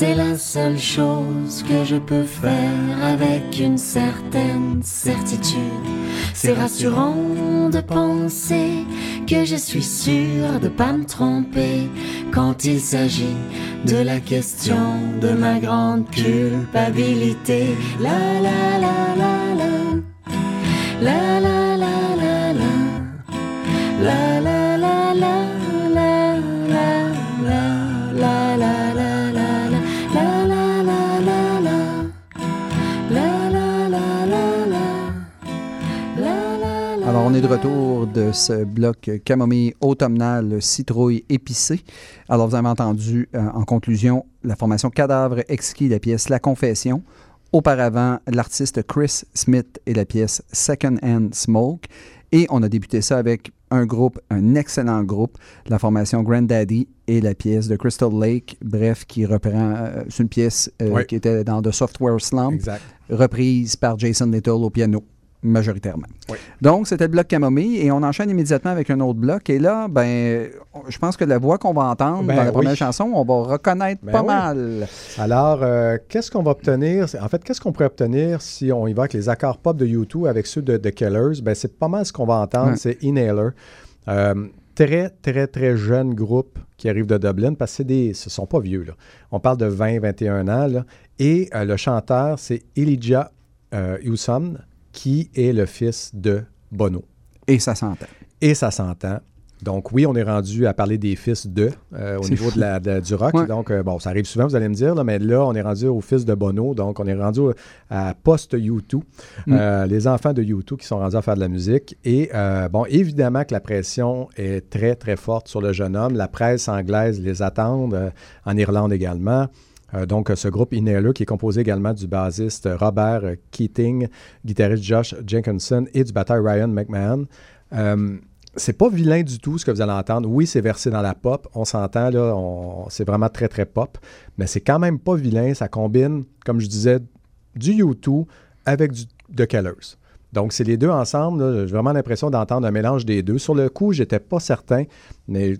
C'est la seule chose que je peux faire avec une certaine certitude. C'est rassurant de penser que je suis sûr de pas me tromper quand il s'agit de la question de ma grande culpabilité. La la la la la. La la la la la. La la la est de retour de ce bloc camomille automnal citrouille épicée. Alors, vous avez entendu euh, en conclusion la formation Cadavre exquis, la pièce La Confession. Auparavant, l'artiste Chris Smith et la pièce Second Hand Smoke. Et on a débuté ça avec un groupe, un excellent groupe, la formation Granddaddy et la pièce de Crystal Lake, bref, qui reprend, euh, c'est une pièce euh, Oui. qui était dans The Software Slump, Exact. reprise par Jason Little au piano, majoritairement. Oui. Donc, c'était le bloc camomille et on enchaîne immédiatement avec un autre bloc. Et là, ben, je pense que la voix qu'on va entendre Ben dans la oui. première chanson, on va reconnaître Ben pas oui. mal. Alors, euh, qu'est-ce qu'on va obtenir? En fait, qu'est-ce qu'on pourrait obtenir si on y va avec les accords pop de YouTube avec ceux de, de Killers? Ben, c'est pas mal ce qu'on va entendre, c'est Inhaler. Euh, très, très, très jeune groupe qui arrive de Dublin, parce que c'est des, ce sont pas vieux. Là. On parle de 20, 21 ans. là. Et euh, le chanteur, c'est Elijah Hewson, qui est le fils de Bono. Et ça s'entend. Et ça s'entend. Donc oui, on est rendu à parler des fils de euh, au niveau de la, de- du rock. Ouais. Donc euh, bon, ça arrive souvent, vous allez me dire, là, mais là, on est rendu au fils de Bono. Donc on est rendu à post-U2, Mm. euh, les enfants de U2 qui sont rendus à faire de la musique. Et bon, évidemment que la pression est très, très forte sur le jeune homme. La presse anglaise les attend, en Irlande également. Euh, donc, euh, ce groupe Inhaler, qui est composé également du bassiste Robert Keating, guitariste Josh Jenkinson et du batteur Ryan McMahon. Euh, c'est pas vilain du tout ce que vous allez entendre. Oui, c'est versé dans la pop. On s'entend, là, c'est vraiment très, très pop. Mais c'est quand même pas vilain. Ça combine, comme je disais, du U2 avec du The Killers. Donc, c'est les deux ensemble. J'ai vraiment l'impression d'entendre un mélange des deux. Sur le coup, j'étais pas certain, mais euh,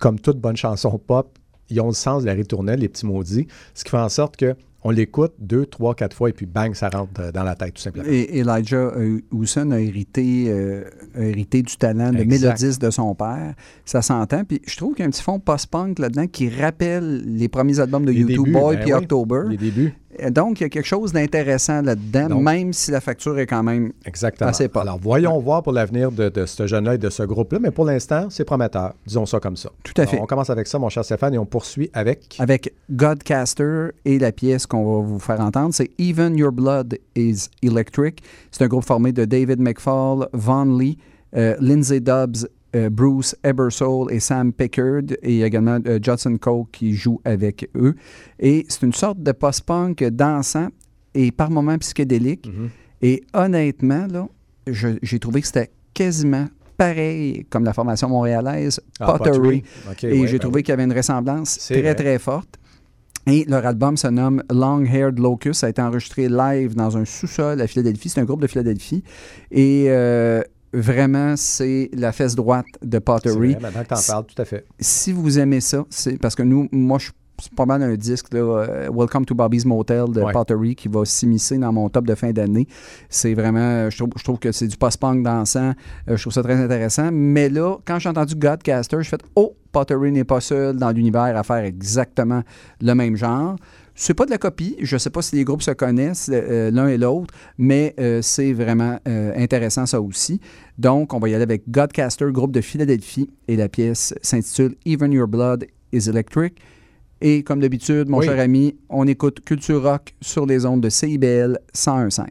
comme toute bonne chanson pop, ils ont le sens de la ritournelle, les petits maudits, ce qui fait en sorte que on l'écoute deux, trois, quatre fois et puis bang, ça rentre euh, dans la tête, tout simplement. Et Elijah euh, Hewson a hérité, euh, a hérité du talent de Exact. mélodiste de son père. Ça s'entend. Puis je trouve qu'il y a un petit fond post-punk là-dedans qui rappelle les premiers albums de Les YouTube, Boy ben puis oui, October. Les débuts. Et Donc, il y a quelque chose d'intéressant là-dedans, même si la facture est quand même Exactement. assez pop. Alors, voyons voir pour l'avenir de, de ce jeune-là et de ce groupe-là, mais pour l'instant, c'est prometteur. Disons ça comme ça. Tout à fait. On commence avec ça, mon cher Stéphane, et on poursuit avec. avec Godcaster et la pièce qu'on va vous faire entendre, c'est Even Your Blood is Electric. C'est un groupe formé de David McFall, Von Lee, euh, Lindsay Dobbs, euh, Bruce Ebersole et Sam Pickard et également euh, Judson Cole qui joue avec eux. Et c'est une sorte de post-punk dansant et par moments psychédélique. Mhm. Et honnêtement, là, j'ai trouvé que c'était quasiment pareil comme la formation montréalaise, Ah, Pottery. Et ouais, j'ai ben trouvé qu'il y avait une ressemblance très, vrai. très forte. Et leur album se nomme Long Haired Locust. Ça a été enregistré live dans un sous-sol à Philadelphie. C'est un groupe de Philadelphie. Et euh, vraiment, c'est la fesse droite de Pottery. vrai, maintenant que t'en parles, tout à fait. Si vous aimez ça, c'est parce que nous, moi, je c'est pas mal un disque, là, euh, Welcome to Bobby's Motel de Ouais. Pottery, qui va s'immiscer dans mon top de fin d'année. C'est vraiment, euh, je trouve, je trouve que c'est du post-punk dansant. Euh, je trouve ça très intéressant. Mais là, quand j'ai entendu Godcaster, je fais Oh, Pottery n'est pas seul dans l'univers à faire exactement le même genre. C'est pas de la copie. Je sais pas si les groupes se connaissent euh, l'un et l'autre, mais euh, c'est vraiment euh, intéressant ça aussi. Donc, on va y aller avec Godcaster, groupe de Philadelphie, et la pièce s'intitule Even Your Blood is Electric. Et comme d'habitude, mon Oui. cher ami, on écoute Culture Rock sur les ondes de CIBL 101.5.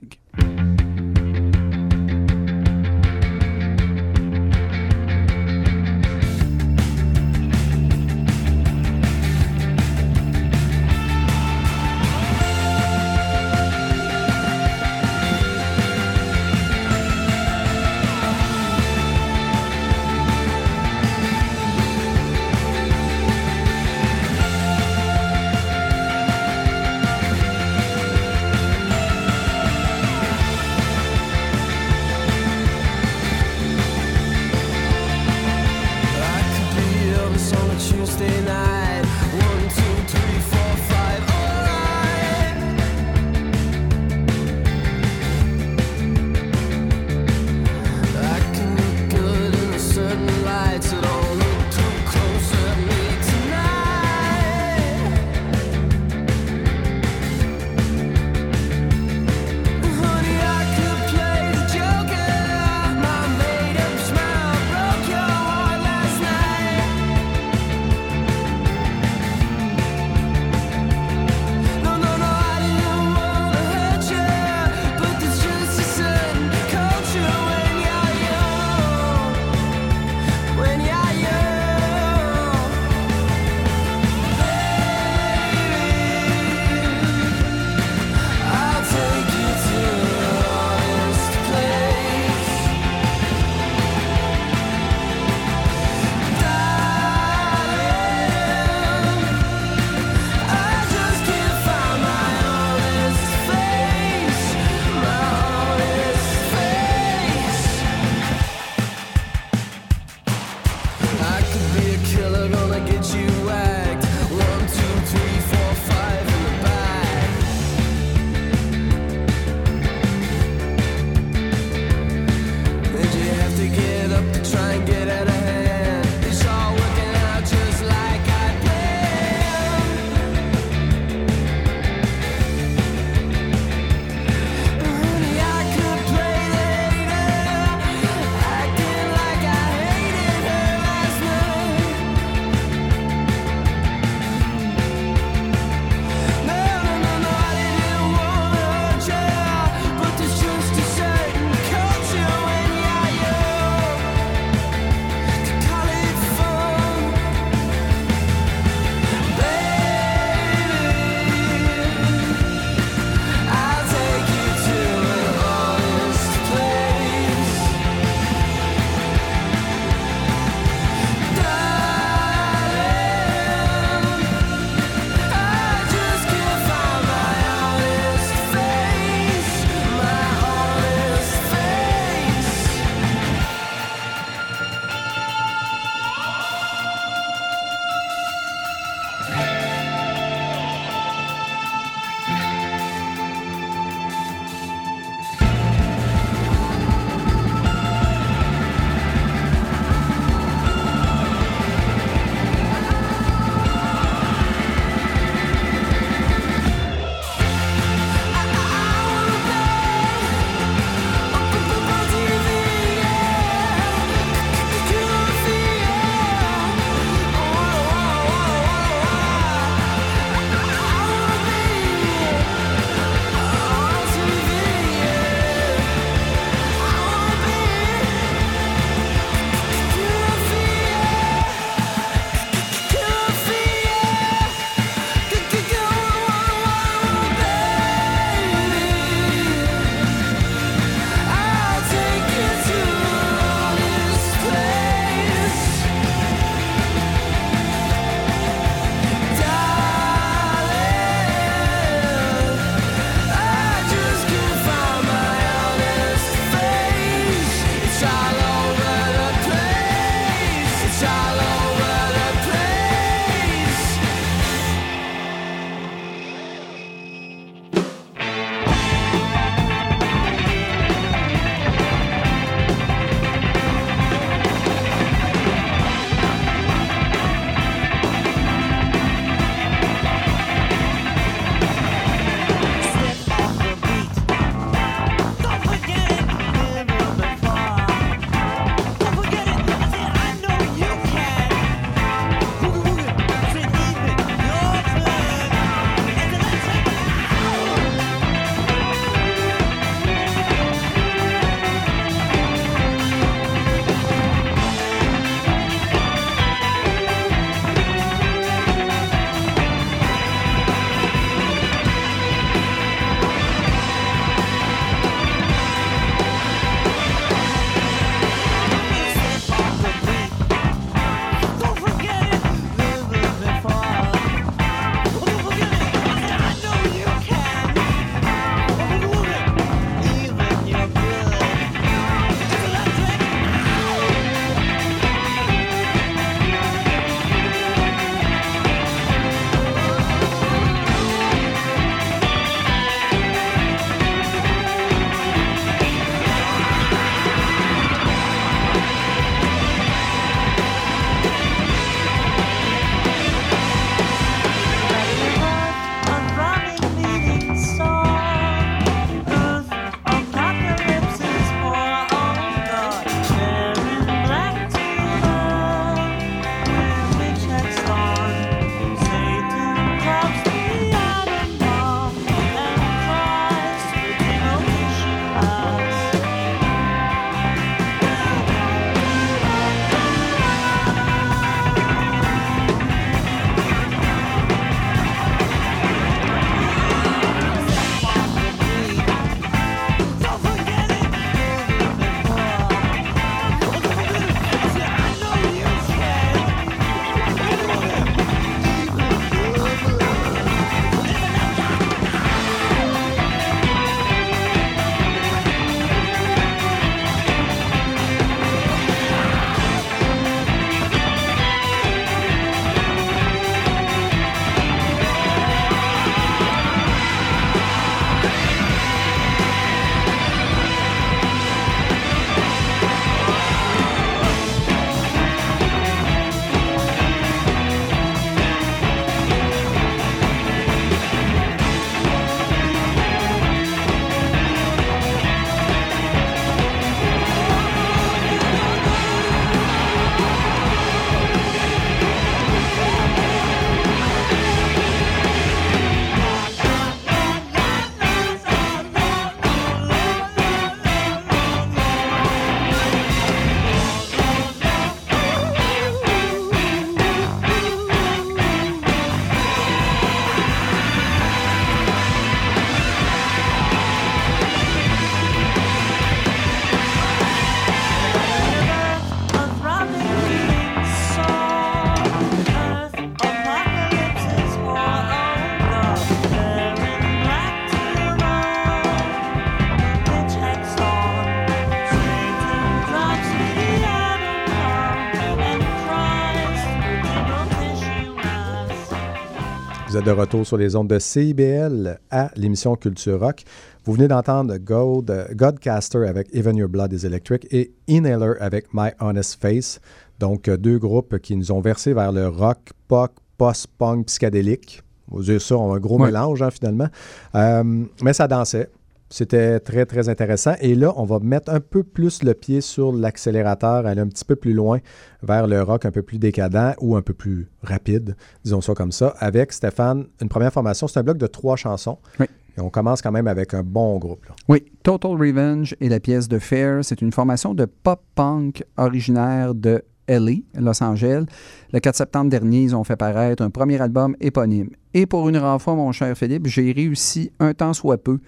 de retour sur les ondes de CIBL à l'émission Culture Rock. Vous venez d'entendre God, euh, Godcaster avec Even Your Blood is Electric et Inhaler avec My Honest Face. Donc, euh, deux groupes qui nous ont versé vers le rock, pop, post-punk, psychédélique. On va dire ça, on a un gros Ouais. mélange hein, finalement. Euh, mais ça dansait. C'était très, très intéressant. Et là, on va mettre un peu plus le pied sur l'accélérateur, aller un petit peu plus loin vers le rock un peu plus décadent ou un peu plus rapide, disons ça comme ça, avec Stéphane, une première formation. C'est un bloc de trois chansons. Oui. Et on commence quand même avec un bon groupe. là. Oui, Total Revenge et la pièce de Fair, c'est une formation de pop-punk originaire de LA, Los Angeles. Le 4 septembre dernier, ils ont fait paraître un premier album éponyme. Et pour une rare fois, mon cher Philippe, j'ai réussi un temps soit peu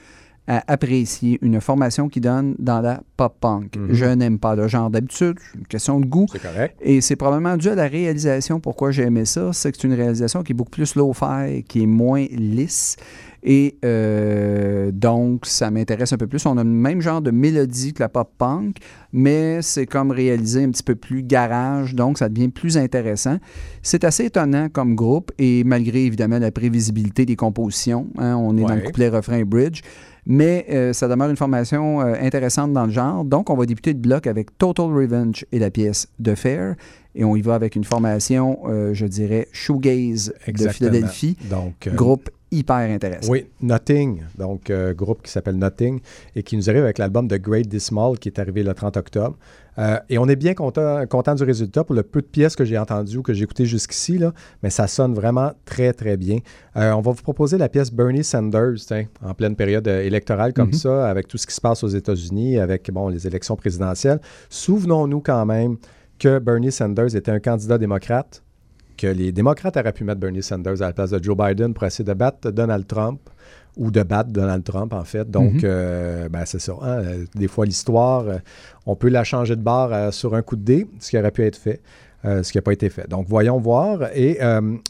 à apprécier une formation qui donne dans la pop-punk. Mhm. Je n'aime pas le genre d'habitude, c'est une question de goût. C'est correct. Et c'est probablement dû à la réalisation. Pourquoi j'ai aimé ça, c'est que c'est une réalisation qui est beaucoup plus low-fi, qui est moins lisse. Et euh, donc, ça m'intéresse un peu plus. On a le même genre de mélodie que la pop-punk, mais c'est comme réalisé un petit peu plus garage, donc ça devient plus intéressant. C'est assez étonnant comme groupe, et malgré évidemment la prévisibilité des compositions, hein, on est dans le couplet, refrain, bridge, mais euh, ça demeure une formation euh, intéressante dans le genre. Donc, on va débuter de bloc avec Total Revenge et la pièce de Fair. Et on y va avec une formation, euh, je dirais, shoegaze de. Philadelphie. Donc, euh, Groupe hyper intéressant. Oui, Nothing, donc euh, groupe qui s'appelle Nothing et qui nous arrive avec l'album The Great Dismal qui est arrivé le 30 octobre. Euh, et on est bien content, content du résultat pour le peu de pièces que j'ai entendues ou que j'ai écoutées jusqu'ici, là, mais ça sonne vraiment très, très bien. Euh, on va vous proposer la pièce Bernie Sanders, tiens, en pleine période électorale comme Mhm. ça, avec tout ce qui se passe aux États-Unis, avec bon, les élections présidentielles. Souvenons-nous quand même que Bernie Sanders était un candidat démocrate que les démocrates auraient pu mettre Bernie Sanders à la place de Joe Biden pour essayer de battre Donald Trump ou de battre Donald Trump, en fait. Donc, Mhm. euh, ben, c'est ça. hein. Euh, Des fois, l'histoire, euh, on peut la changer de barre euh, sur un coup de dé, ce qui aurait pu être fait, euh, ce qui n'a pas été fait. Donc, voyons voir. Et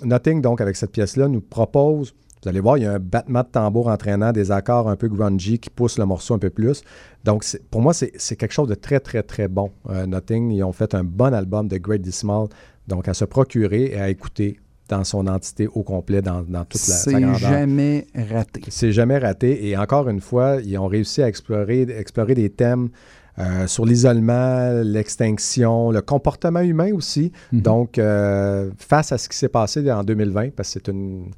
Nothing, donc, avec cette pièce-là, nous propose, vous allez voir, il y a un battement de tambour entraînant des accords un peu grungy qui poussent le morceau un peu plus. Donc, c'est- pour moi, c'est c'est quelque chose de très, très, très bon. Euh, Nothing, ils ont fait un bon album de Great Dismal, donc à se procurer et à écouter dans son entité au complet, dans, dans toute la, sa C'est grandeur. jamais raté. C'est jamais raté. Et encore une fois, ils ont réussi à explorer, explorer des thèmes euh, sur l'isolement, l'extinction, le comportement humain aussi. Mhm. Donc, euh, face à ce qui s'est passé en 2020, parce que c'est une,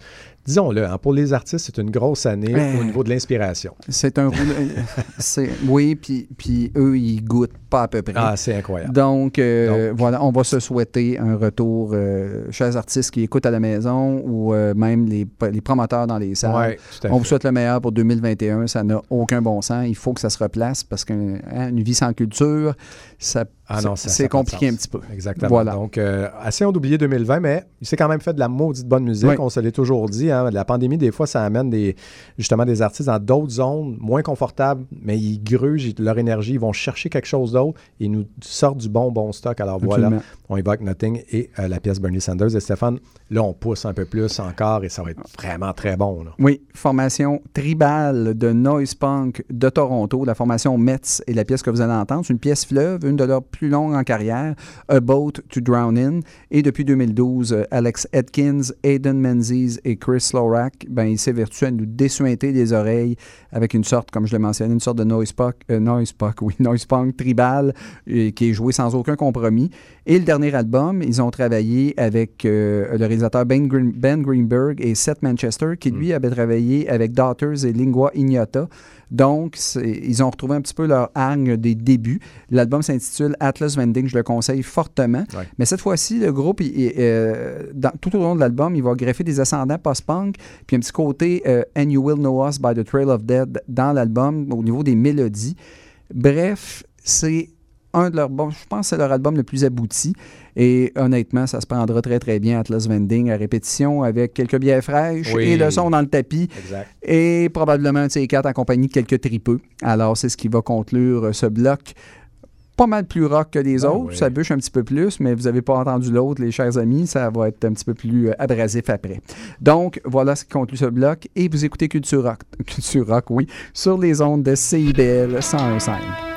disons-le, hein, pour les artistes, c'est une grosse année au niveau de l'inspiration. C'est un c'est- oui, puis, puis eux, ils goûtent pas à peu près. Ah, c'est incroyable. Donc, euh, voilà, on va se souhaiter un retour, euh, chers artistes qui écoutent à la maison ou euh, même les, les promoteurs dans les salles. Ouais, tout à on fait. vous souhaite le meilleur pour 2021. Ça n'a aucun bon sens. Il faut que ça se replace parce qu'une vie sans culture, ça, Ah non, c'est compliqué un petit peu. Exactement. Voilà. Donc, euh, assez on d'oublier 2020, mais il s'est quand même fait de la maudite bonne musique. Oui. On se l'est toujours dit. hein. La pandémie, des fois, ça amène des, justement des artistes dans d'autres zones moins confortables, mais ils grugent leur énergie. Ils vont chercher quelque chose d'autre. Ils nous sortent du bon, bon stock. Alors voilà, on évoque Nothing et euh, la pièce Bernie Sanders. Et Stéphane, là, on pousse un peu plus encore et ça va être vraiment très bon. Oui, formation tribale de noise punk de Toronto, la formation Metz et la pièce que vous allez entendre, c'est une pièce fleuve, une de leurs plus longues en carrière, A Boat to Drown In. Et depuis 2012, euh, Alex Atkins, Aidan Menzies et Chris Slorak, ben, ils s'évertuent à nous désuinter les oreilles avec une sorte, comme je l'ai mentionné, une sorte de noise punk, euh, noise punk, oui, noise punk tribal qui est joué sans aucun compromis. Et le dernier album, ils ont travaillé avec euh, le réalisateur Ben, Green- Ben Greenberg et Seth Manchester, qui lui avait travaillé avec Daughters et Lingua Ignota. Donc, ils ont retrouvé un petit peu leur hargne des débuts. L'album s'intitule Atlas Vending, je le conseille fortement. Ouais. Mais cette fois-ci, le groupe, il- il, euh, dans- tout au long de l'album, il va greffer des ascendants post-punk, puis un petit côté euh, And You Will Know Us by the Trail of Dead dans l'album au niveau des mélodies. Bref, c'est un de leurs bons, je pense que c'est leur album le plus abouti. Et honnêtement, ça se prendra très très bien Atlas Vending à répétition avec quelques bières fraîches Oui. et le son dans le tapis. Exact. Et probablement un de ces quatre accompagné de quelques tripeux. Alors, c'est ce qui va conclure euh, ce bloc. Pas mal plus rock que les Ah autres. oui. Ça bûche un petit peu plus, mais vous n'avez pas entendu l'autre, les chers amis. Ça va être un petit peu plus euh, abrasif après. Donc, voilà ce qui conclut ce bloc. Et vous écoutez Culture Rock, Culture Rock, oui, sur les ondes de CIBL 101.5.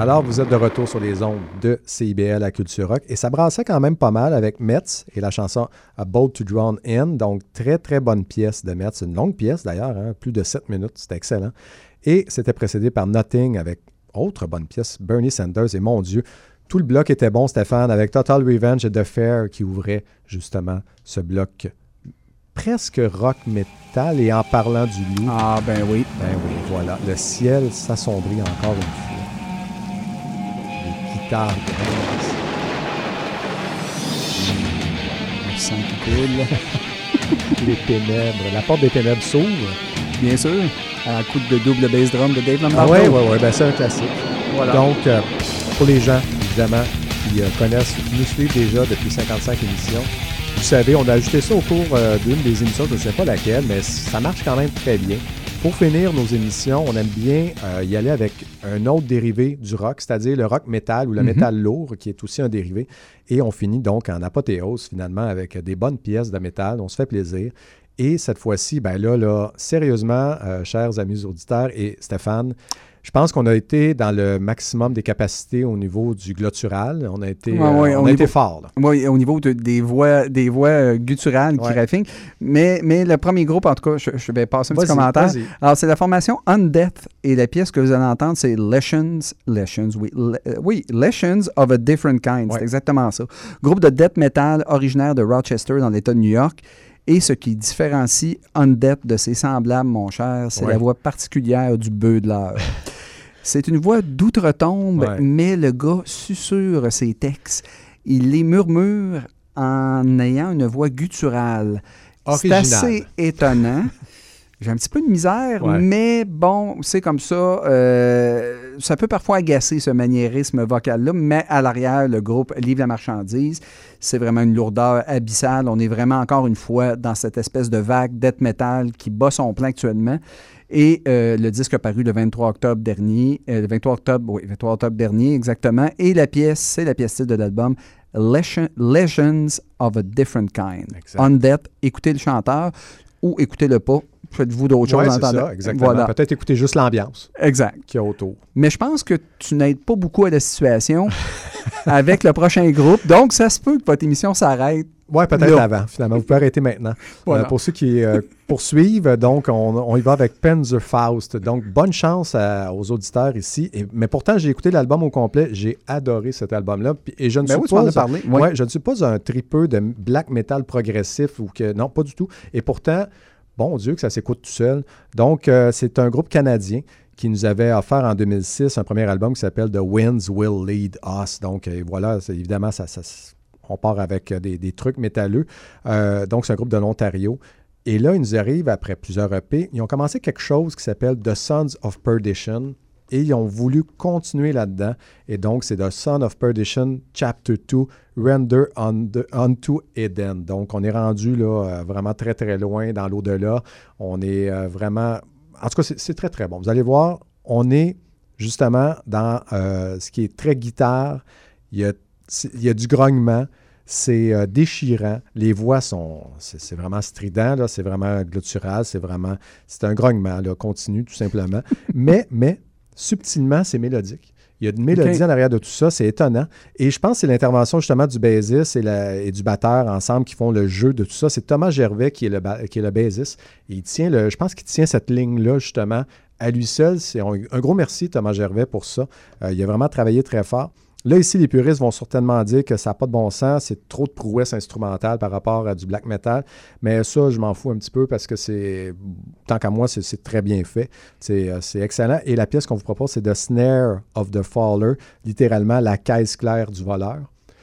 Alors, vous êtes de retour sur les ondes de CIBL à Culture Rock et ça brassait quand même pas mal avec Metz et la chanson A Boat to Drown In. Donc, très, très bonne pièce de Metz. Une longue pièce d'ailleurs, hein, plus de 7 minutes. C'était excellent. Et c'était précédé par Nothing avec autre bonne pièce, Bernie Sanders. Et mon Dieu, tout le bloc était bon, Stéphane, avec Total Revenge et The Fair qui ouvrait justement ce bloc presque rock metal. Et en parlant du loup. Ah, ben oui. Ben oui, voilà. Le ciel s'assombrit encore une fois. Les guitares grincent. Le sang qui coule. Les ténèbres. La porte des ténèbres s'ouvre. Bien sûr. À un coup de double bass drum de Dave Ah Lombardo. oui, oui, oui. Ben, c'est un classique. Voilà. Donc, euh, pour les gens, évidemment, qui euh, connaissent, qui nous suivent déjà depuis 55 émissions, vous savez, on a ajouté ça au cours euh, d'une des émissions, je ne sais pas laquelle, mais ça marche quand même très bien. Pour finir nos émissions, on aime bien euh, y aller avec un autre dérivé du rock, c'est-à-dire le rock métal ou le Mhm. métal lourd, qui est aussi un dérivé. Et on finit donc en apothéose, finalement, avec des bonnes pièces de métal. On se fait plaisir. Et cette fois-ci, ben là, là, sérieusement, euh, chers amis auditeurs et Stéphane, je pense qu'on a été dans le maximum des capacités au niveau du glottural. On a été, Ouais, euh, ouais, on a niveau- été fort. Oui, au niveau de- des voix, des voix euh, gutturales qui Ouais. Mais, mais le premier groupe, en tout cas, je, je vais passer un petit commentaire. Alors, c'est la formation Undeath et la pièce que vous allez entendre, c'est Lessons, Lessons, oui, Le- euh, oui, Lessons of a Different Kind. C'est exactement ça. Groupe de death metal originaire de Rochester dans l'État de New York. Et ce qui différencie Undeath de ses semblables, mon cher, c'est Ouais. la voix particulière du bœuf de l'heure. C'est une voix d'outre-tombe, Ouais. mais le gars susurre ses textes. Il les murmure en ayant une voix gutturale. C'est assez étonnant. J'ai un petit peu de misère, Ouais. mais bon, c'est comme ça. euh, ça peut parfois agacer ce maniérisme vocal-là, mais à l'arrière, le groupe livre la marchandise. C'est vraiment une lourdeur abyssale. On est vraiment, encore une fois, dans cette espèce de vague death metal qui bat son plein actuellement. Et euh, le disque a paru le 23 octobre dernier. euh, le 23 octobre, oui, 23 octobre dernier, exactement. Et la pièce, c'est la pièce titre de l'album Legend- Legends of a Different Kind. Exact. Undead, écoutez le chanteur ou écoutez-le pas. Faites-vous d'autres Ouais, choses en ça, exactement. Voilà, Peut-être écouter juste l'ambiance exact. qu'il y a autour. Mais je pense que tu n'aides pas beaucoup à la situation avec le prochain groupe. Donc, ça se peut que votre émission s'arrête. Oui, peut-être avant, finalement. Vous pouvez arrêter maintenant. Voilà. Euh, pour ceux qui euh, poursuivent, donc, on, on y va avec Panzerfaust. Donc, bonne chance à- aux auditeurs ici. Et- mais pourtant, j'ai écouté l'album au complet. J'ai adoré cet album-là. Et je ne Ben suis oui, pas... parlé. Ouais, je ne suis pas un tripeux de black metal progressif ou que... Non, pas du tout. Et pourtant, bon Dieu, que ça s'écoute tout seul. Donc, euh, c'est un groupe canadien qui nous avait offert en 2006 un premier album qui s'appelle The Winds Will Lead Us. Donc, euh, voilà, évidemment, on part avec euh, des, trucs métalleux. Euh, donc, c'est un groupe de l'Ontario. Et là, ils nous arrivent après plusieurs EP. Ils ont commencé quelque chose qui s'appelle The Sons of Perdition. Et ils ont voulu continuer là-dedans. Et donc, c'est The Son of Perdition, Chapter 2, Render unto, Eden. Donc, on est rendu là vraiment très, très loin dans l'au-delà. On est vraiment... En tout cas, c'est- très, très bon. Vous allez voir, on est justement dans euh, ce qui est très guitare. Il y a, du grognement. C'est euh, déchirant. Les voix sont. C'est vraiment strident. C'est vraiment glottural. C'est vraiment. C'est un grognement, là, continu, tout simplement. mais, mais, subtilement, c'est mélodique. Il y a une mélodie en arrière de tout ça, c'est étonnant. Et je pense que c'est l'intervention justement du bassiste et, la- et du batteur ensemble qui font le jeu de tout ça. C'est Thomas Gervais qui est le, qui est le bassiste. Et il tient le, je pense qu'il tient cette ligne-là justement à lui seul. C'est un, un gros merci Thomas Gervais pour ça. Euh, il a vraiment travaillé très fort. Là, ici, les puristes vont certainement dire que ça n'a pas de bon sens, c'est trop de prouesse instrumentale par rapport à du black metal. Mais ça, je m'en fous un petit peu parce que c'est, tant qu'à moi, c'est, très bien fait. C'est, euh, c'est excellent. Et la pièce qu'on vous propose, c'est The Snare of the Faller, littéralement la caisse claire du voleur.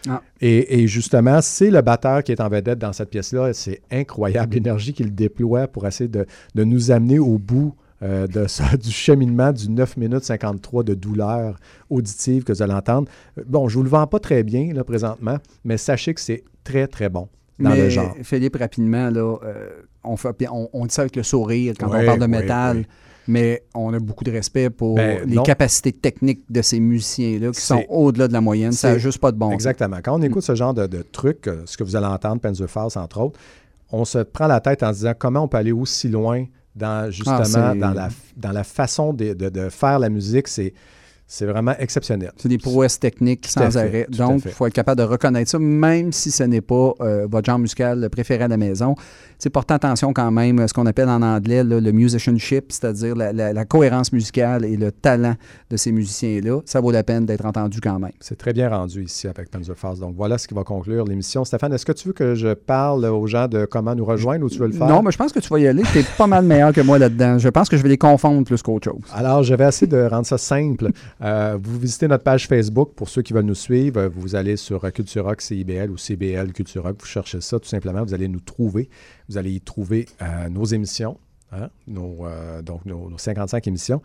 Ah. Et, et justement, c'est le batteur qui est en vedette dans cette pièce-là. C'est incroyable l'énergie qu'il déploie pour essayer de, de nous amener au bout euh, de ça, du cheminement du 9 minutes 53 de douleur auditive que vous allez entendre. Euh, Bon, je ne vous le vends pas très bien là, présentement, mais sachez que c'est très, très bon dans Mais le genre. Philippe, rapidement, là, euh, on, fait, on, on dit ça avec le sourire quand on parle de métal, mais on a beaucoup de respect pour Ben, les non. capacités techniques de ces musiciens-là qui sont au-delà de la moyenne. Ça n'a juste pas de bon. Exactement. Quand on écoute ce genre de, de trucs, euh, ce que vous allez entendre, Panzerfaust, entre autres, on se prend la tête en se disant comment on peut aller aussi loin dans justement Ah, c'est- dans, la, dans la façon de, de- de faire la musique. C'est C'est vraiment exceptionnel. C'est des prouesses techniques Tout sans fait, arrêt. Donc, il faut être capable de reconnaître ça, même si ce n'est pas euh, votre genre musical préféré à la maison. C'est porter attention quand même à ce qu'on appelle en anglais là, le musicianship, c'est-à-dire la, la- la cohérence musicale et le talent de ces musiciens-là. Ça vaut la peine d'être entendu quand même. C'est très bien rendu ici avec Panzerfaust. Donc voilà ce qui va conclure l'émission. Stéphane, est-ce que tu veux que je parle aux gens de comment nous rejoindre ou tu veux le faire? Non, mais je pense que tu vas y aller. Tu es pas mal meilleur que moi là-dedans. Je pense que je vais les confondre plus qu'autre chose. Alors, je vais essayer de rendre ça simple. Euh, vous visitez notre page Facebook pour ceux qui veulent nous suivre. Vous allez sur euh, Culture Rock CIBL ou CBL Culture Rock. Vous cherchez ça tout simplement. Vous allez nous trouver. Vous allez y trouver euh, nos émissions, hein, euh, donc nos, nos 55 émissions.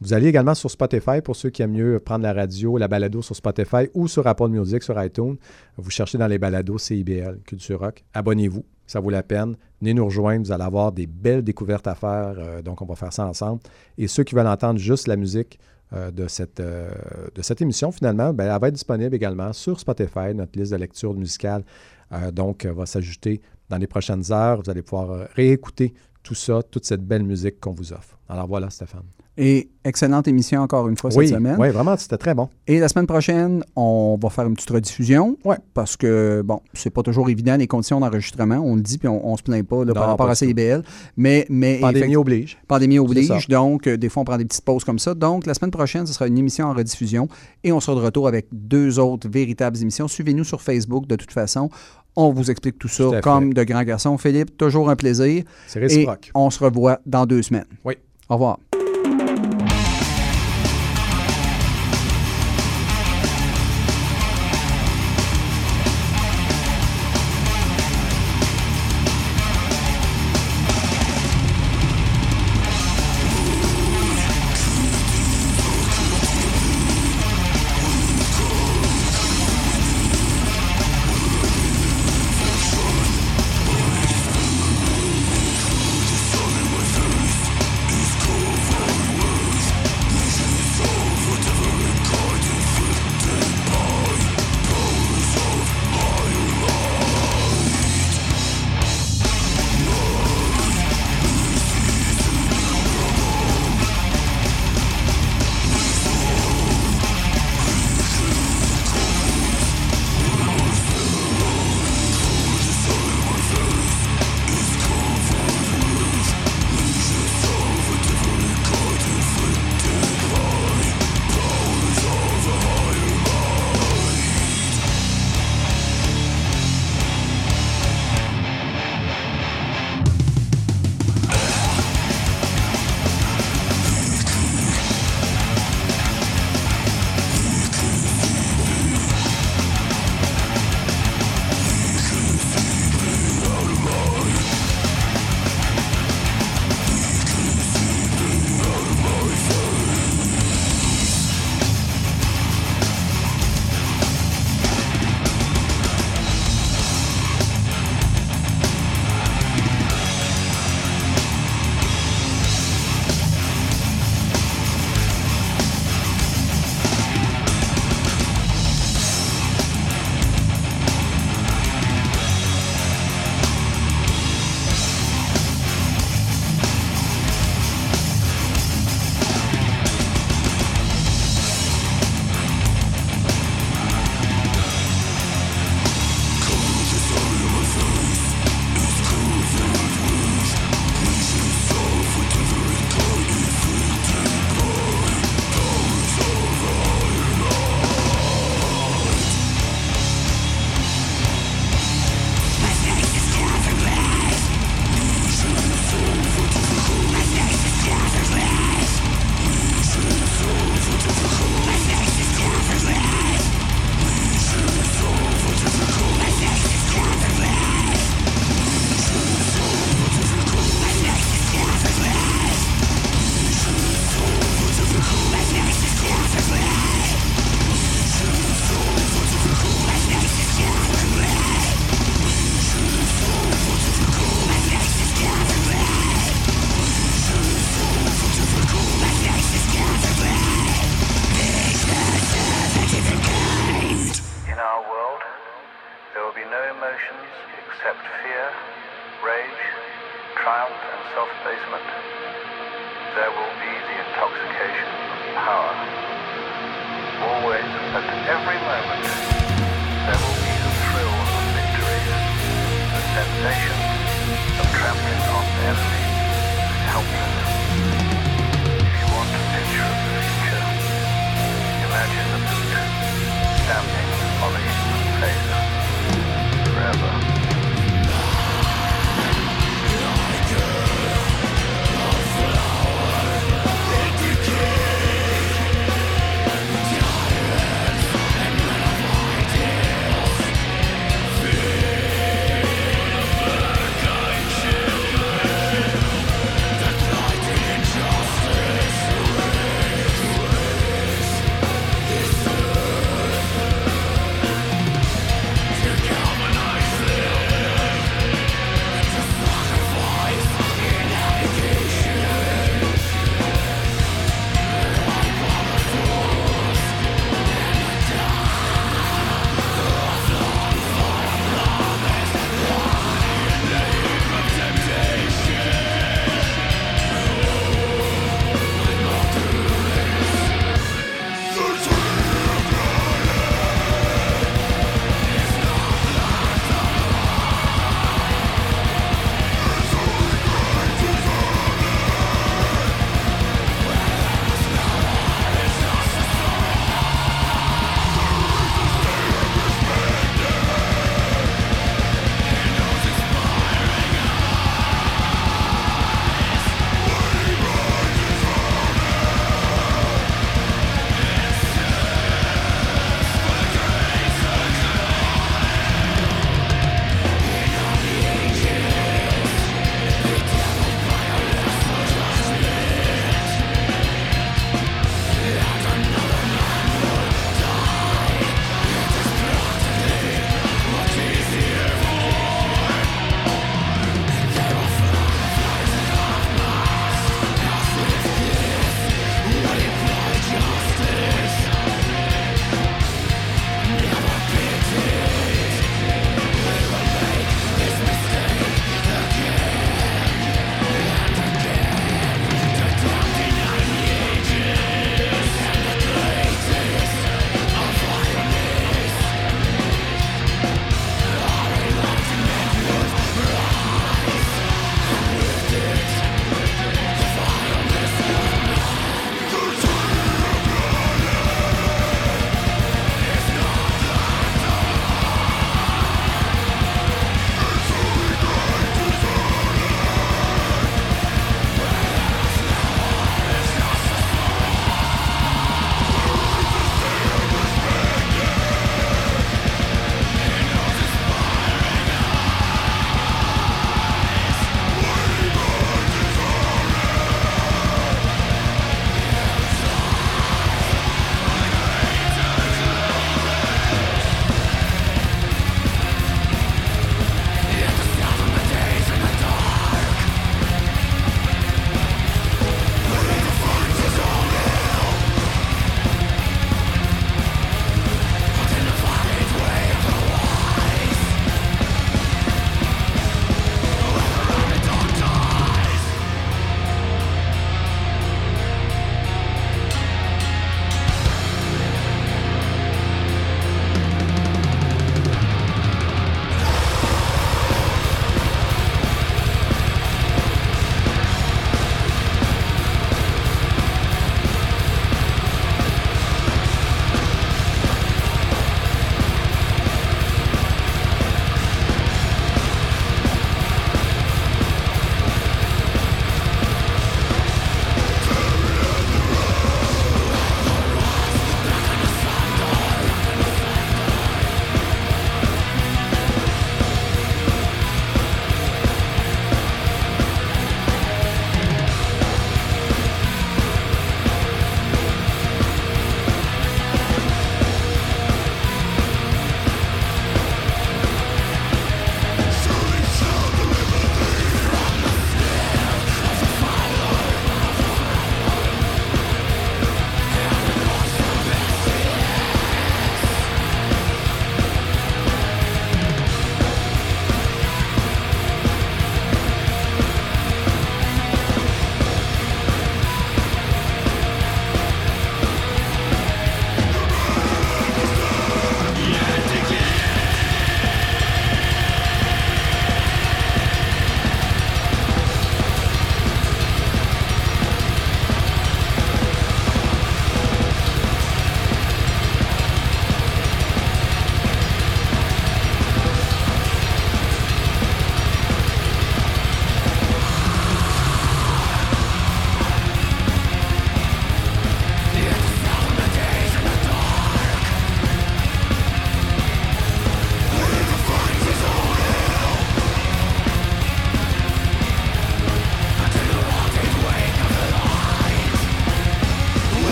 Vous allez également sur Spotify pour ceux qui aiment mieux prendre la radio, la balado sur Spotify ou sur Apple Music, sur iTunes. Vous cherchez dans les balados CIBL, Culture Rock. Abonnez-vous, ça vaut la peine. Venez nous rejoindre, vous allez avoir des belles découvertes à faire. euh, donc, on va faire ça ensemble. Et ceux qui veulent entendre juste la musique euh, de, cette, euh, de cette émission, finalement, ben, elle va être disponible également sur Spotify, notre liste de lecture musicale. euh, donc, va s'ajouter dans les prochaines heures. Vous allez pouvoir réécouter tout ça, toute cette belle musique qu'on vous offre. Alors voilà, Stéphane. Et excellente émission encore une fois oui, cette semaine. oui, vraiment, c'était très bon. Et la semaine prochaine, on va faire une petite rediffusion. Ouais. Parce que, bon, c'est pas toujours évident les conditions d'enregistrement. On le dit, puis on, on se plaint pas là, par rapport pas à. CIBL. Mais, mais Pandémie oblige. Pandémie oblige. Donc, euh, des fois, on prend des petites pauses comme ça. Donc, la semaine prochaine, ce sera une émission en rediffusion. Et on sera de retour avec deux autres véritables émissions. Suivez-nous sur Facebook, de toute façon. On vous explique tout ça Tout comme de grands garçons. Philippe, toujours un plaisir. C'est réciproque. Et on se revoit dans deux semaines. Oui. Au revoir.